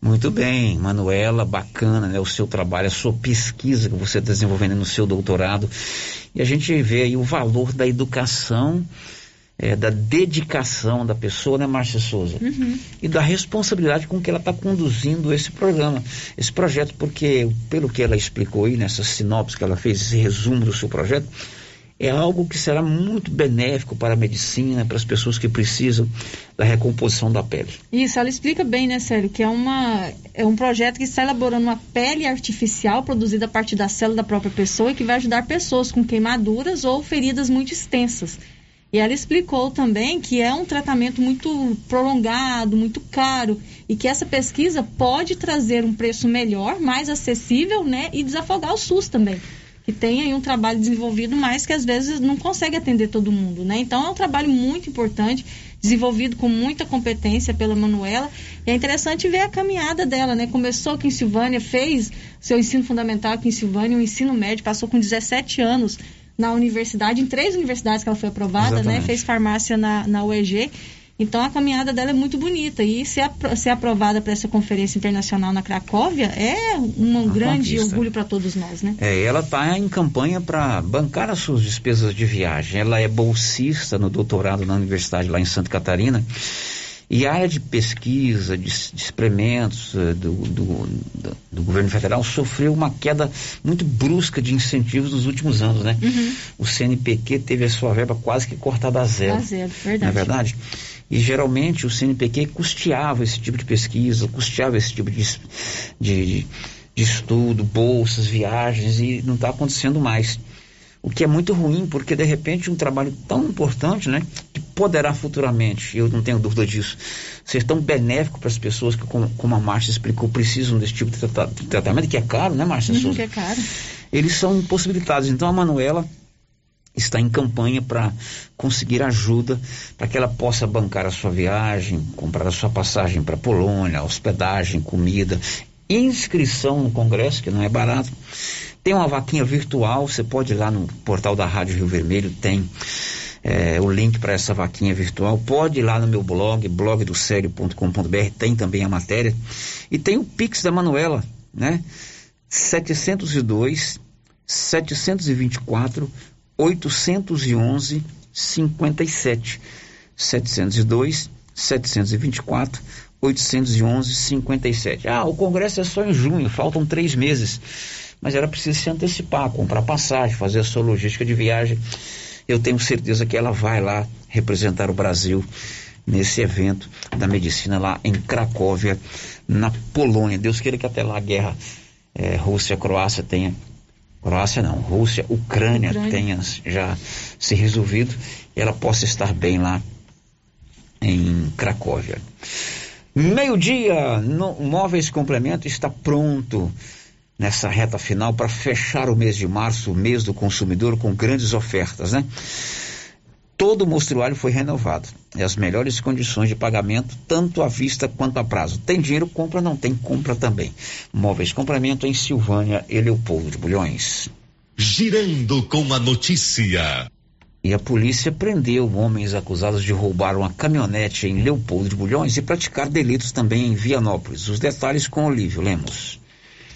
Muito bem, Manuela, bacana, né? O seu trabalho, a sua pesquisa que você está desenvolvendo no seu doutorado. E a gente vê aí o valor da educação, é, da dedicação da pessoa, né, Márcia Souza? Uhum. E da responsabilidade com que ela está conduzindo esse programa, esse projeto, porque, pelo que ela explicou aí, nessa sinopse que ela fez, esse resumo do seu projeto, é algo que será muito benéfico para a medicina, para as pessoas que precisam da recomposição da pele. Isso, ela explica bem, né, Sério, que é, uma, é um projeto que está elaborando uma pele artificial produzida a partir da célula da própria pessoa e que vai ajudar pessoas com queimaduras ou feridas muito extensas. E ela explicou também que é um tratamento muito prolongado, muito caro, e que essa pesquisa pode trazer um preço melhor, mais acessível, né, e desafogar o SUS também que tem aí um trabalho desenvolvido, mas que às vezes não consegue atender todo mundo, né? Então é um trabalho muito importante, desenvolvido com muita competência pela Manuela. E é interessante ver a caminhada dela, né? Começou aqui em Silvânia, fez seu ensino fundamental aqui em Silvânia, o ensino médio, passou com 17 anos na universidade, em três universidades que ela foi aprovada, né? Exatamente. né? Fez farmácia na, na UEG então a caminhada dela é muito bonita e ser, ser aprovada para essa conferência internacional na Cracóvia é um grande conquista. orgulho para todos nós, né? É, ela está em campanha para bancar as suas despesas de viagem. Ela é bolsista no doutorado na universidade lá em Santa Catarina E a área de pesquisa, de, de experimentos uh, do, do, do, do, governo federal sofreu uma queda muito brusca de incentivos nos últimos anos, né? Uhum. O CNPq teve a sua verba quase que cortada a zero. A zero, verdade. Não é verdade? E geralmente o CNPq custeava esse tipo de pesquisa, custeava esse tipo de, de, de estudo, bolsas, viagens, e não está acontecendo mais. O que é muito ruim, porque de repente um trabalho tão importante, né, que poderá futuramente, eu não tenho dúvida disso, ser tão benéfico para as pessoas que, como, como a Márcia explicou, precisam desse tipo de, trata de tratamento, que é caro, né, Márcia? Uhum, que é caro. Eles são impossibilitados. Então a Manuela está em campanha para conseguir ajuda para que ela possa bancar a sua viagem, comprar a sua passagem para Polônia, hospedagem, comida, inscrição no congresso, que não é barato. Tem uma vaquinha virtual, você pode ir lá no portal da Rádio Rio Vermelho, tem é, o link para essa vaquinha virtual. Pode ir lá no meu blog, blogdosério.com.br, tem também a matéria. E tem o Pix da Manuela, né? 702 724 811 57 702 724 811 57. Ah, o congresso é só em junho, faltam três meses. Mas era preciso se antecipar, comprar passagem, fazer a sua logística de viagem. Eu tenho certeza que ela vai lá representar o Brasil nesse evento da medicina lá em Cracóvia, na Polônia. Deus queira que até lá a guerra é, Rússia-Croácia tenha Croácia não, Rússia, Ucrânia, Ucrânia, tenha já se resolvido e ela possa estar bem lá em Cracóvia. Meio-dia, Móveis Complemento está pronto nessa reta final para fechar o mês de março, o mês do consumidor, com grandes ofertas, né? Todo o mostruário foi renovado. E as melhores condições de pagamento, tanto à vista quanto a prazo. Tem dinheiro, compra, não tem, compra também. Móveis Complemento em Silvânia e Leopoldo de Bulhões. Girando com a notícia. E a polícia prendeu homens acusados de roubar uma caminhonete em Leopoldo de Bulhões e praticar delitos também em Vianópolis. Os detalhes com Olívio Lemos.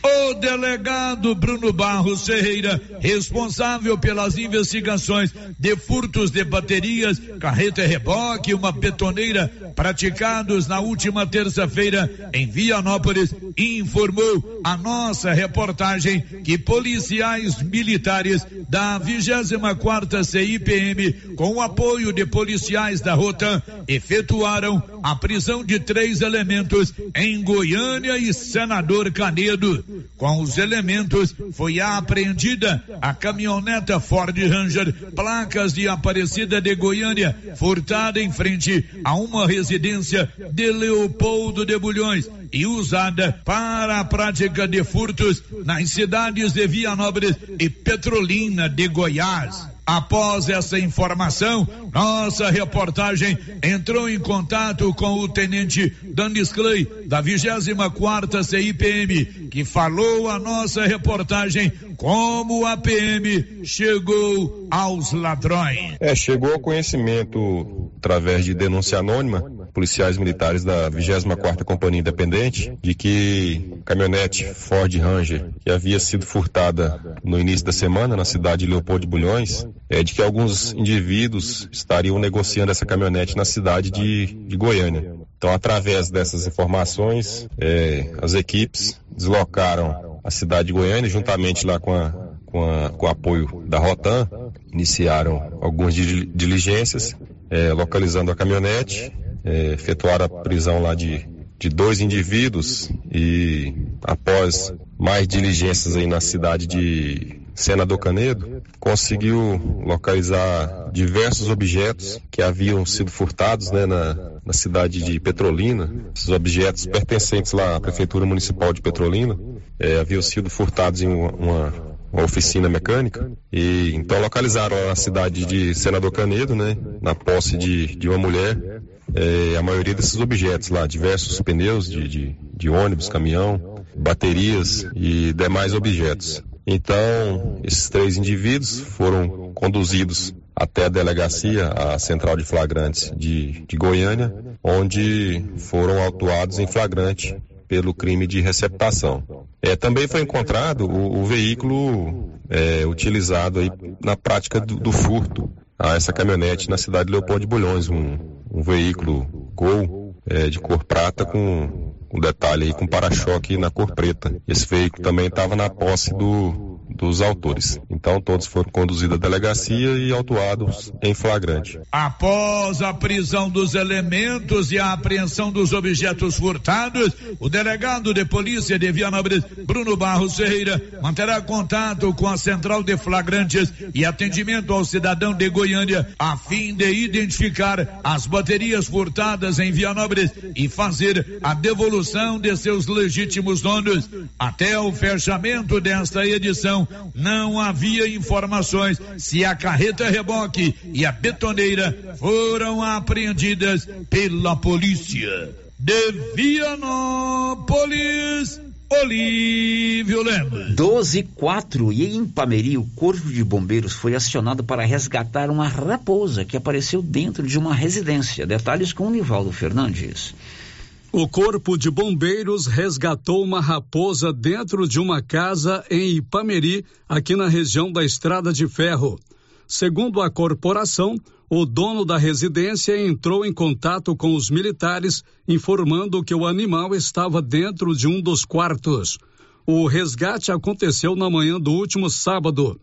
O delegado Bruno Barros Ferreira, responsável pelas investigações de furtos de baterias, carreta reboque e uma betoneira praticados na última terça-feira em Vianópolis, informou a nossa reportagem que policiais militares da 24 CIPM, com o apoio de policiais da Rotan, efetuaram a prisão de três elementos em Goiânia e Senador Canedo. Com os elementos, foi apreendida a caminhoneta Ford Ranger, placas de Aparecida de Goiânia, furtada em frente a uma residência de Leopoldo de Bulhões e usada para a prática de furtos nas cidades de Vianópolis e Petrolina de Goiás. Após essa informação, nossa reportagem entrou em contato com o tenente Danis Clay, da 24 CIPM, que falou a nossa reportagem como a PM chegou aos ladrões. É, chegou ao conhecimento através de denúncia anônima, policiais militares da 24 Companhia Independente, de que caminhonete Ford Ranger, que havia sido furtada no início da semana na cidade de Leopoldo de Bulhões, é de que alguns indivíduos estariam negociando essa caminhonete na cidade de, de Goiânia. Então, através dessas informações, é, as equipes deslocaram a cidade de Goiânia, juntamente lá com, a, com, a, com o apoio da Rotan, iniciaram algumas diligências, é, localizando a caminhonete, é, efetuaram a prisão lá de, de dois indivíduos e após mais diligências aí na cidade de Senador Canedo, conseguiu localizar diversos objetos que haviam sido furtados né, na, na cidade de Petrolina. Esses objetos pertencentes lá à Prefeitura Municipal de Petrolina é, haviam sido furtados em uma, uma, uma, oficina mecânica. E então localizaram na cidade de Senador Canedo, né, na posse de, de uma mulher, é, a maioria desses objetos lá, diversos pneus de, de, de ônibus, caminhão, baterias e demais objetos. Então, esses três indivíduos foram conduzidos até a delegacia, a central de flagrantes de, de Goiânia, onde foram autuados em flagrante pelo crime de receptação. É, também foi encontrado o, o veículo é, utilizado aí na prática do, do, furto a essa caminhonete na cidade de Leopoldo de Bulhões, um, um veículo Gol é, de cor prata com um detalhe aí com para-choque na cor preta. Esse veículo também estava na posse do, dos autores. Então todos foram conduzidos à delegacia e autuados em flagrante. Após a prisão dos elementos e a apreensão dos objetos furtados, o delegado de polícia de Vianópolis, Bruno Barros Ferreira, manterá contato com a central de flagrantes e atendimento ao cidadão de Goiânia, a fim de identificar as baterias furtadas em Vianópolis e fazer a devolução de seus legítimos donos. Até o fechamento desta edição, não havia informações se a carreta reboque e a betoneira foram apreendidas pela polícia. De Vianópolis, Olívio Lemos. 12 4 e em Pameri, o Corpo de Bombeiros foi acionado para resgatar uma raposa que apareceu dentro de uma residência. Detalhes com o Nivaldo Fernandes. O Corpo de Bombeiros resgatou uma raposa dentro de uma casa em Ipameri, aqui na região da Estrada de Ferro. Segundo a corporação, o dono da residência entrou em contato com os militares, informando que o animal estava dentro de um dos quartos. O resgate aconteceu na manhã do último sábado.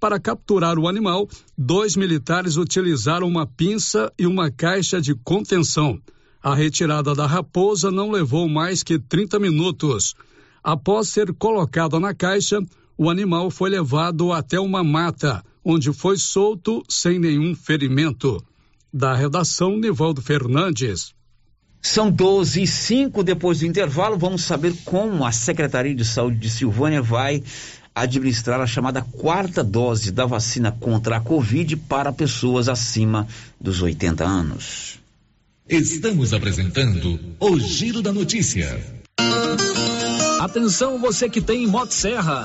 Para capturar o animal, dois militares utilizaram uma pinça e uma caixa de contenção. A retirada da raposa não levou mais que 30 minutos. Após ser colocada na caixa, o animal foi levado até uma mata, onde foi solto sem nenhum ferimento. Da redação, Nivaldo Fernandes. São 12 e 5 depois do intervalo. Vamos saber como a Secretaria de Saúde de Silvânia vai administrar a chamada quarta dose da vacina contra a Covid para pessoas acima dos 80 anos. Estamos apresentando o Giro da Notícia. Atenção você que tem Motosserra.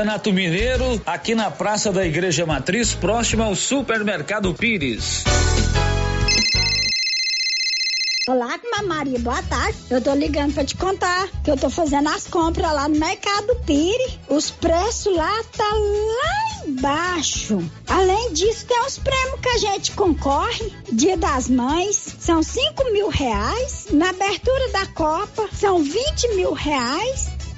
Artesanato Mineiro, aqui na Praça da Igreja Matriz, próximo ao Supermercado Pires. Olá, Maria, boa tarde. Eu tô ligando pra te contar que eu tô fazendo as compras lá no Mercado Pires. Os preços lá tá lá embaixo. Além disso, tem os prêmios que a gente concorre. Dia das Mães, são 5 mil reais. Na abertura da Copa, são 20 mil reais.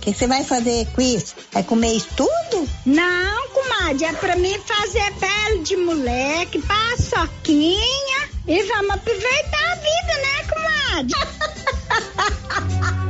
O que você vai fazer com isso? Vai comer isso tudo? Não, comadre, é pra mim fazer pele de moleque, paçoquinha e vamos aproveitar a vida, né, comadre? *laughs*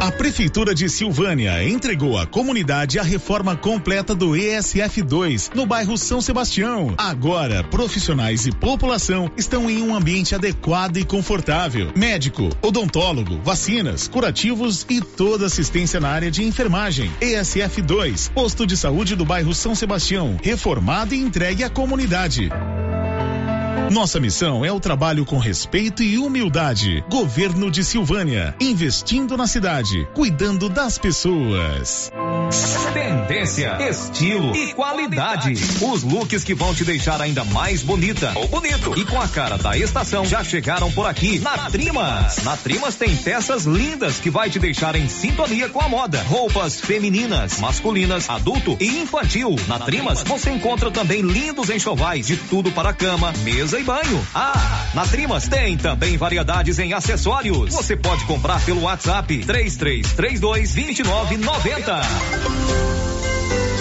A Prefeitura de Silvânia entregou à comunidade a reforma completa do ESF2 no bairro São Sebastião. Agora, profissionais e população estão em um ambiente adequado e confortável. Médico, odontólogo, vacinas, curativos e toda assistência na área de enfermagem. ESF2, posto de saúde do bairro São Sebastião, reformado e entregue à comunidade. Nossa missão é o trabalho com respeito e humildade. Governo de Silvânia, investindo na cidade, cuidando das pessoas. Tendência, estilo e qualidade. Os looks que vão te deixar ainda mais bonita ou bonito e com a cara da estação já chegaram por aqui na Trimas. Na Trimas tem peças lindas que vai te deixar em sintonia com a moda. Roupas femininas, masculinas, adulto e infantil. Na Trimas você encontra também lindos enxovais de tudo para cama, mesa e banho. Ah, na Trimas tem também variedades em acessórios. Você pode comprar pelo WhatsApp 3332 2990.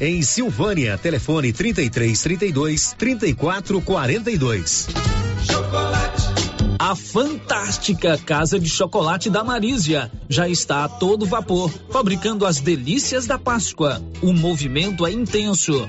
em Silvânia. Telefone 33 32 34 42. Chocolate. A fantástica Casa de Chocolate da Marísia já está a todo vapor, fabricando as delícias da Páscoa. O movimento é intenso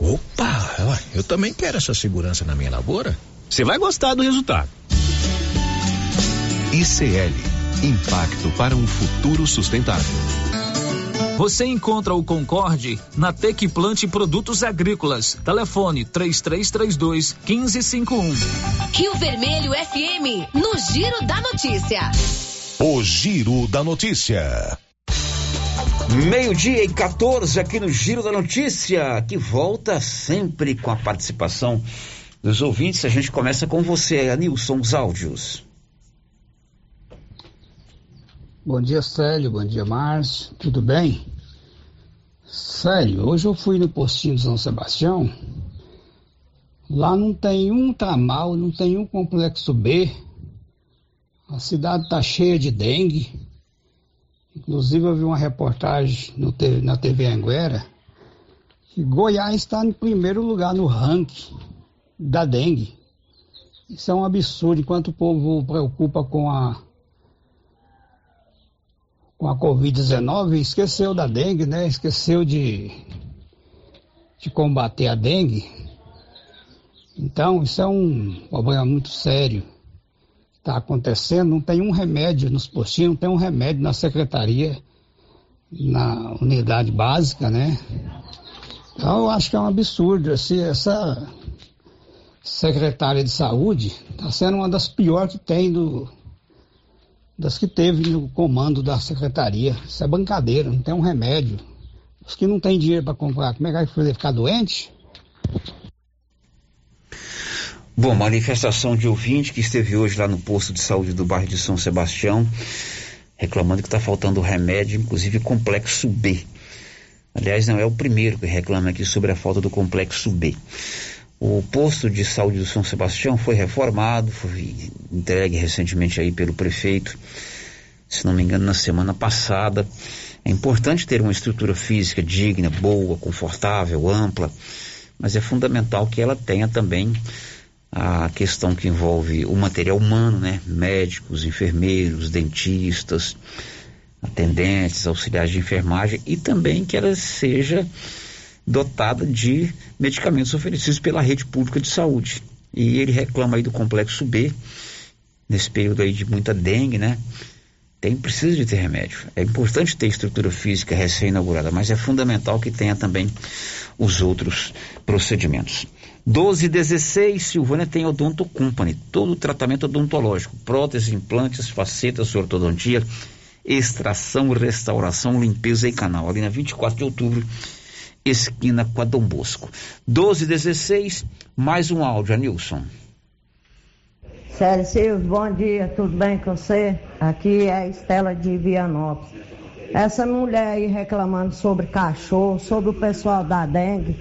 Opa, eu também quero essa segurança na minha lavoura. Você vai gostar do resultado. ICL Impacto para um futuro sustentável. Você encontra o Concorde na Tec Plante Produtos Agrícolas. Telefone 3332 1551. Rio Vermelho FM, no Giro da Notícia. O Giro da Notícia. Meio-dia e 14 aqui no Giro da Notícia, que volta sempre com a participação dos ouvintes. A gente começa com você, Anilson, os áudios. Bom dia, Célio. Bom dia, Márcio. Tudo bem? Célio, hoje eu fui no postinho de São Sebastião. Lá não tem um tramal, não tem um complexo B. A cidade está cheia de dengue. Inclusive eu vi uma reportagem TV, na TV Anguera que Goiás está em primeiro lugar no ranking da dengue. Isso é um absurdo, enquanto o povo preocupa com a com a Covid-19, esqueceu da dengue, né? Esqueceu de, de combater a dengue. Então, isso é um problema muito sério. Está acontecendo, não tem um remédio nos postinhos, não tem um remédio na secretaria, na unidade básica, né? Então, eu acho que é um absurdo. Assim, essa secretária de saúde está sendo uma das piores que tem do, das que teve no comando da secretaria. Isso é bancadeira, não tem um remédio. Os que não têm dinheiro para comprar, como é que vai fazer ficar doente? Bom, manifestação de ouvinte que esteve hoje lá no posto de saúde do bairro de São Sebastião, reclamando que está faltando remédio, inclusive complexo B. Aliás, não é o primeiro que reclama aqui sobre a falta do complexo B. O posto de saúde do São Sebastião foi reformado, foi entregue recentemente aí pelo prefeito, se não me engano, na semana passada. É importante ter uma estrutura física digna, boa, confortável, ampla, mas é fundamental que ela tenha também a questão que envolve o material humano, né? Médicos, enfermeiros, dentistas, atendentes, auxiliares de enfermagem e também que ela seja dotada de medicamentos oferecidos pela rede pública de saúde. E ele reclama aí do complexo B, nesse período aí de muita dengue, né? Tem, precisa de ter remédio. É importante ter estrutura física recém-inaugurada, mas é fundamental que tenha também os outros procedimentos. 12 e 16, Silvânia tem Odonto Company, todo o tratamento odontológico, próteses, implantes, facetas, ortodontia, extração, restauração, limpeza e canal, ali na 24 de outubro, esquina com a Dom Bosco. 1216, mais um áudio, Anilson. Célio Silvio, bom dia, tudo bem com você? Aqui é a Estela de Vianópolis. Essa mulher aí reclamando sobre cachorro, sobre o pessoal da dengue,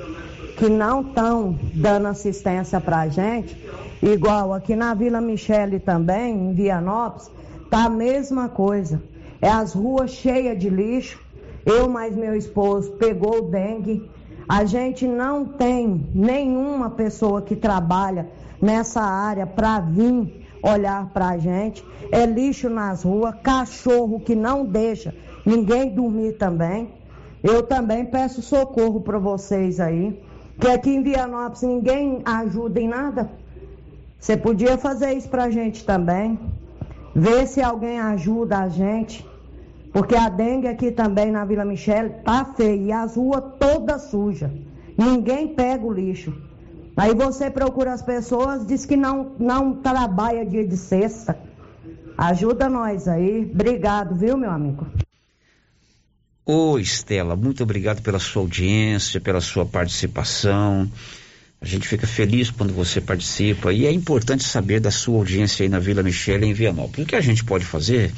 que não estão dando assistência pra gente, igual aqui na Vila Michele também, em Vianópolis, tá a mesma coisa. É as ruas cheias de lixo, eu mais meu esposo pegou o dengue. A gente não tem nenhuma pessoa que trabalha nessa área para vir olhar para a gente. É lixo nas ruas, cachorro que não deixa ninguém dormir também. Eu também peço socorro para vocês aí, que aqui em Vianópolis ninguém ajuda em nada. Você podia fazer isso para gente também. Ver se alguém ajuda a gente. Porque a dengue aqui também na Vila Michele tá feia e as ruas todas sujas. Ninguém pega o lixo. Aí você procura as pessoas, diz que não, não trabalha dia de sexta. Ajuda nós aí. Obrigado, viu, meu amigo? Ô, Estela, muito obrigado pela sua audiência, pela sua participação. A gente fica feliz quando você participa e é importante saber da sua audiência aí na Vila Michele em Vianópolis. O que a gente pode fazer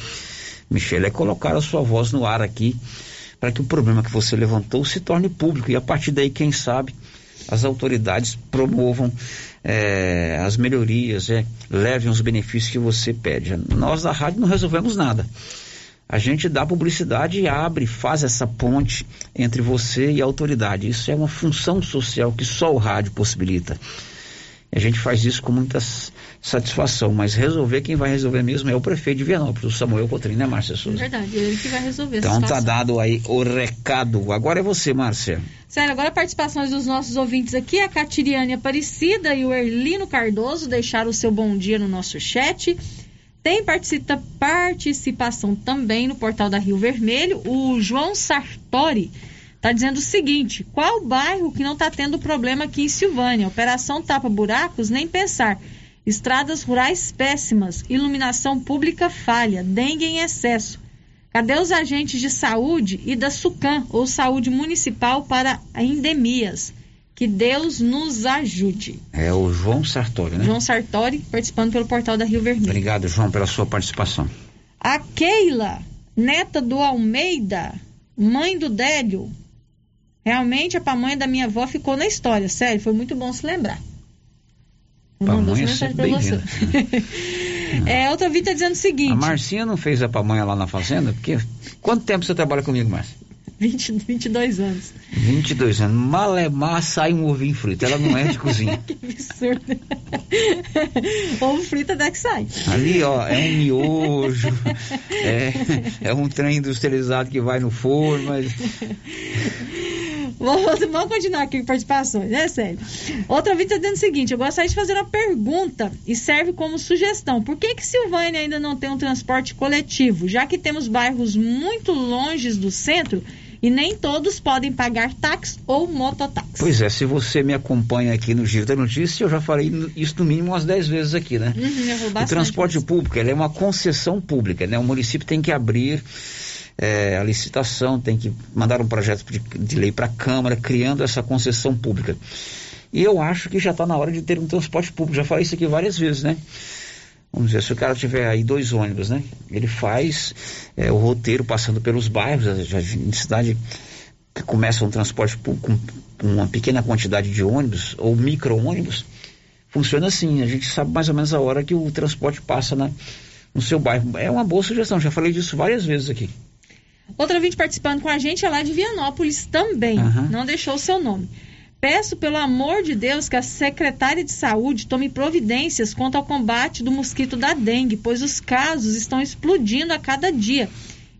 Michele, é colocar a sua voz no ar aqui para que o problema que você levantou se torne público e a partir daí, quem sabe, as autoridades promovam é, as melhorias, é, levem os benefícios que você pede. Nós da rádio não resolvemos nada. A gente dá publicidade e abre, faz essa ponte entre você e a autoridade. Isso é uma função social que só o rádio possibilita. A gente faz isso com muita satisfação, mas resolver quem vai resolver mesmo é o prefeito de Vianópolis, o Samuel Cotrim, né, Márcia Souza? É verdade, ele que vai resolver Então tá dado aí o recado. Agora é você, Márcia. Sério, agora participações dos nossos ouvintes aqui, a Catiriane Aparecida e o Erlino Cardoso deixaram o seu bom dia no nosso chat. Tem participa participação também no portal da Rio Vermelho. O João Sartori está dizendo o seguinte: qual bairro que não está tendo problema aqui em Silvânia? Operação tapa buracos, nem pensar. Estradas rurais péssimas, iluminação pública falha, dengue em excesso. Cadê os agentes de saúde e da SUCAM, ou saúde municipal, para endemias? Que Deus nos ajude. É o João Sartori, né? João Sartori, participando pelo portal da Rio Vermelho. Obrigado, João, pela sua participação. A Keila, neta do Almeida, mãe do Délio. Realmente a pamonha da minha avó ficou na história, sério, foi muito bom se lembrar. Pamonha sempre bem você. *laughs* é, outra vida tá dizendo o seguinte. A Marcinha não fez a pamonha lá na fazenda? Porque quanto tempo você trabalha comigo, Márcia? 20, 22 anos. 22 anos. Malemar sai um ovinho frito. Ela não é de *laughs* cozinha. que absurdo. *laughs* Ovo frito até que sai. Ali, ó, é um miojo. *laughs* é, é um trem industrializado que vai no forno, mas. Vamos, vamos continuar aqui com participações, é sério. Outra vídeo está dizendo o seguinte: eu gostaria de fazer uma pergunta e serve como sugestão. Por que, que Silvânia ainda não tem um transporte coletivo? Já que temos bairros muito longe do centro e nem todos podem pagar táxi ou mototáxi. Pois é, se você me acompanha aqui no Giro da Notícia, eu já falei isso no mínimo umas 10 vezes aqui, né? Uhum, o transporte isso. público é uma concessão pública, né? O município tem que abrir é, a licitação, tem que mandar um projeto de, de lei para a Câmara, criando essa concessão pública. E eu acho que já está na hora de ter um transporte público. Já falei isso aqui várias vezes, né? Vamos dizer, se o cara tiver aí dois ônibus, né? Ele faz é, o roteiro passando pelos bairros, já em cidade que começa um transporte público com uma pequena quantidade de ônibus ou micro-ônibus, funciona assim. A gente sabe mais ou menos a hora que o transporte passa na, no seu bairro. É uma boa sugestão, já falei disso várias vezes aqui. Outra vinte participando com a gente é lá de Vianópolis também, uhum. não deixou o seu nome. Peço, pelo amor de Deus, que a secretária de saúde tome providências quanto ao combate do mosquito da dengue, pois os casos estão explodindo a cada dia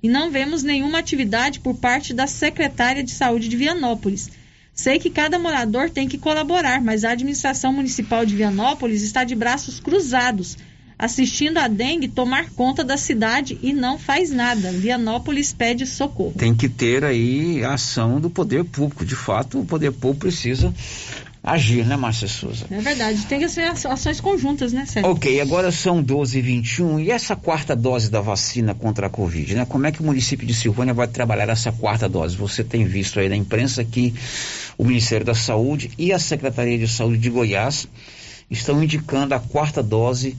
e não vemos nenhuma atividade por parte da secretária de saúde de Vianópolis. Sei que cada morador tem que colaborar, mas a administração municipal de Vianópolis está de braços cruzados assistindo a dengue tomar conta da cidade e não faz nada. Vianópolis pede socorro. Tem que ter aí a ação do poder público. De fato, o poder público precisa agir, né, Márcia Souza? É verdade, tem que ser ações conjuntas, né, Sérgio? Ok, agora são 12 e 21 e essa quarta dose da vacina contra a Covid, né? Como é que o município de Silvânia vai trabalhar essa quarta dose? Você tem visto aí na imprensa que o Ministério da Saúde e a Secretaria de Saúde de Goiás estão indicando a quarta dose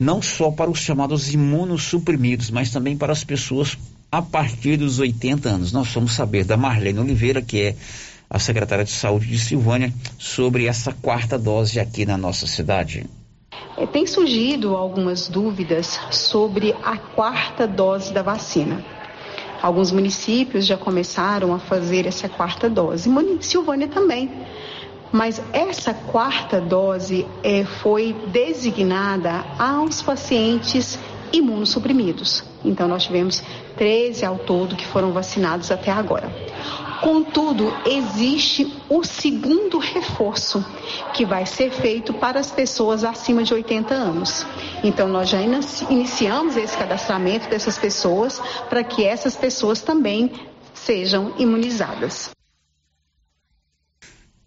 não só para os chamados imunossuprimidos, mas também para as pessoas a partir dos 80 anos. Nós vamos saber da Marlene Oliveira, que é a secretária de Saúde de Silvânia, sobre essa quarta dose aqui na nossa cidade. É, tem surgido algumas dúvidas sobre a quarta dose da vacina. Alguns municípios já começaram a fazer essa quarta dose. Silvânia também. Mas essa quarta dose é, foi designada aos pacientes imunossuprimidos. Então, nós tivemos 13 ao todo que foram vacinados até agora. Contudo, existe o segundo reforço, que vai ser feito para as pessoas acima de 80 anos. Então, nós já iniciamos esse cadastramento dessas pessoas para que essas pessoas também sejam imunizadas.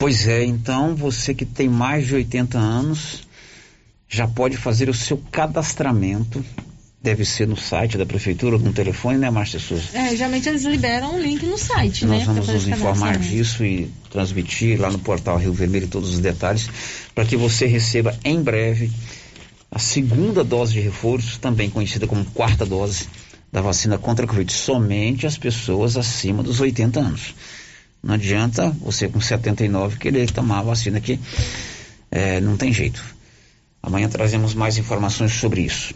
Pois é, então você que tem mais de 80 anos já pode fazer o seu cadastramento. Deve ser no site da prefeitura no telefone, né, Márcia Souza? É, geralmente eles liberam um link no site, Nós né? Nós vamos nos informar disso e transmitir lá no portal Rio Vermelho todos os detalhes para que você receba em breve a segunda dose de reforço, também conhecida como quarta dose da vacina contra a Covid, somente as pessoas acima dos 80 anos. Não adianta você com 79 querer tomar a vacina que é, não tem jeito. Amanhã trazemos mais informações sobre isso.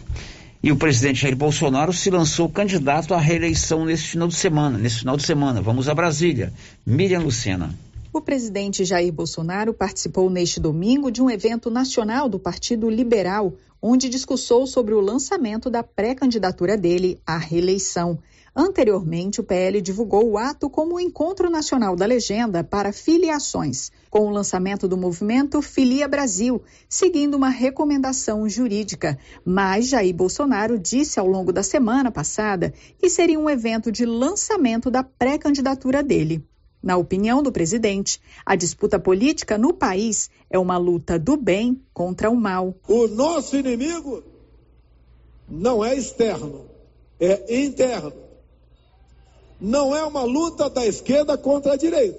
E o presidente Jair Bolsonaro se lançou candidato à reeleição neste final de semana. Nesse final de semana, vamos a Brasília. Miriam Lucena. o presidente Jair Bolsonaro participou neste domingo de um evento nacional do Partido Liberal, onde discursou sobre o lançamento da pré-candidatura dele à reeleição. Anteriormente, o PL divulgou o ato como o Encontro Nacional da Legenda para Filiações, com o lançamento do movimento Filia Brasil, seguindo uma recomendação jurídica. Mas Jair Bolsonaro disse ao longo da semana passada que seria um evento de lançamento da pré-candidatura dele. Na opinião do presidente, a disputa política no país é uma luta do bem contra o mal. O nosso inimigo não é externo, é interno não é uma luta da esquerda contra a direita.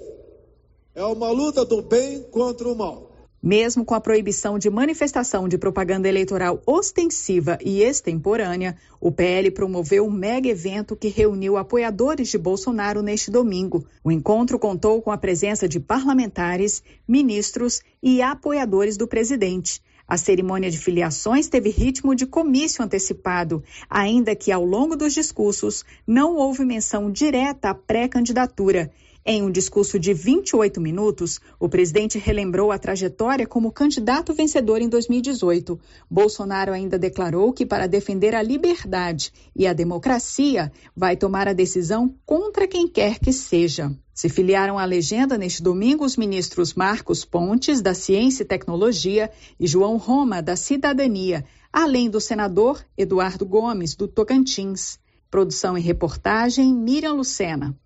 É uma luta do bem contra o mal. Mesmo com a proibição de manifestação de propaganda eleitoral ostensiva e extemporânea, o PL promoveu um mega evento que reuniu apoiadores de Bolsonaro neste domingo. O encontro contou com a presença de parlamentares, ministros e apoiadores do presidente. A cerimônia de filiações teve ritmo de comício antecipado, ainda que ao longo dos discursos não houve menção direta à pré-candidatura. Em um discurso de 28 minutos, o presidente relembrou a trajetória como candidato vencedor em 2018. Bolsonaro ainda declarou que, para defender a liberdade e a democracia, vai tomar a decisão contra quem quer que seja. Se filiaram à legenda neste domingo os ministros Marcos Pontes, da Ciência e Tecnologia, e João Roma, da Cidadania, além do senador Eduardo Gomes, do Tocantins. Produção e reportagem Miriam Lucena.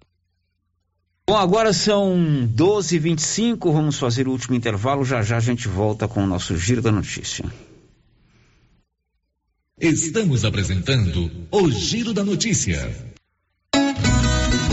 Bom, agora são 12h25, vamos fazer o último intervalo. Já já a gente volta com o nosso Giro da Notícia. Estamos apresentando o Giro da Notícia.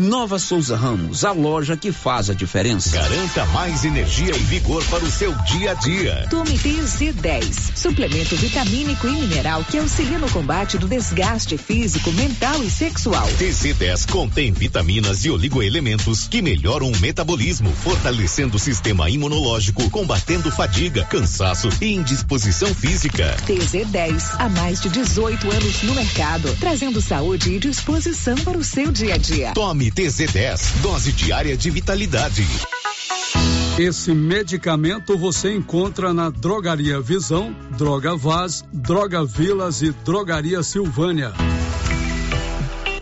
Nova Souza Ramos, a loja que faz a diferença. Garanta mais energia e vigor para o seu dia a dia. Tome TZ10, suplemento vitamínico e mineral que auxilia no combate do desgaste físico, mental e sexual. TZ10 contém vitaminas e oligoelementos que melhoram o metabolismo, fortalecendo o sistema imunológico, combatendo fadiga, cansaço e indisposição física. TZ10, há mais de 18 anos no mercado, trazendo saúde e disposição para o seu dia a dia. Tome TZ10, dose diária de vitalidade. Esse medicamento você encontra na Drogaria Visão, Droga Vaz, Droga Vilas e Drogaria Silvânia.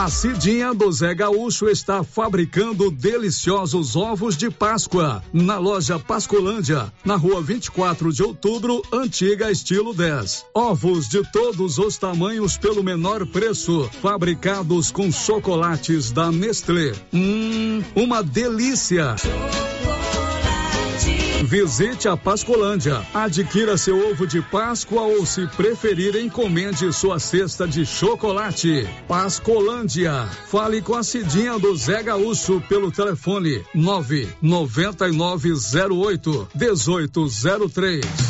A Cidinha do Zé Gaúcho está fabricando deliciosos ovos de Páscoa na loja Pascolândia, na rua 24 de outubro, antiga estilo 10. Ovos de todos os tamanhos pelo menor preço, fabricados com chocolates da Nestlé. Hum, uma delícia! Visite a Pascolândia. Adquira seu ovo de Páscoa ou, se preferir, encomende sua cesta de chocolate. Pascolândia. Fale com a Cidinha do Zé Gaúcho pelo telefone 99908 1803.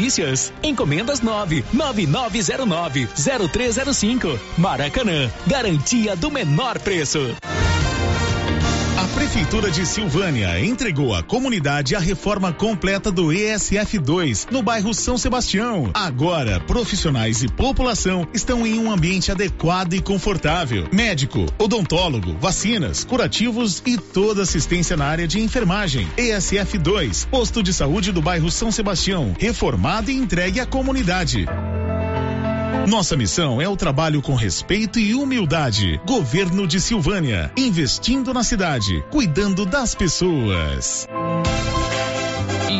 Encomendas 9 9909 0305. Maracanã, garantia do menor preço. A Prefeitura de Silvânia entregou à comunidade a reforma completa do ESF 2 no bairro São Sebastião. Agora, profissionais e população estão em um ambiente adequado e confortável. Médico, odontólogo, vacinas, curativos e toda assistência na área de enfermagem. ESF 2, posto de saúde do bairro São Sebastião, reformado e entregue à comunidade. Nossa missão é o trabalho com respeito e humildade. Governo de Silvânia, investindo na cidade, cuidando das pessoas.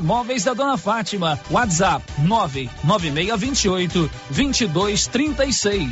Móveis da Dona Fátima. WhatsApp 99628 2236.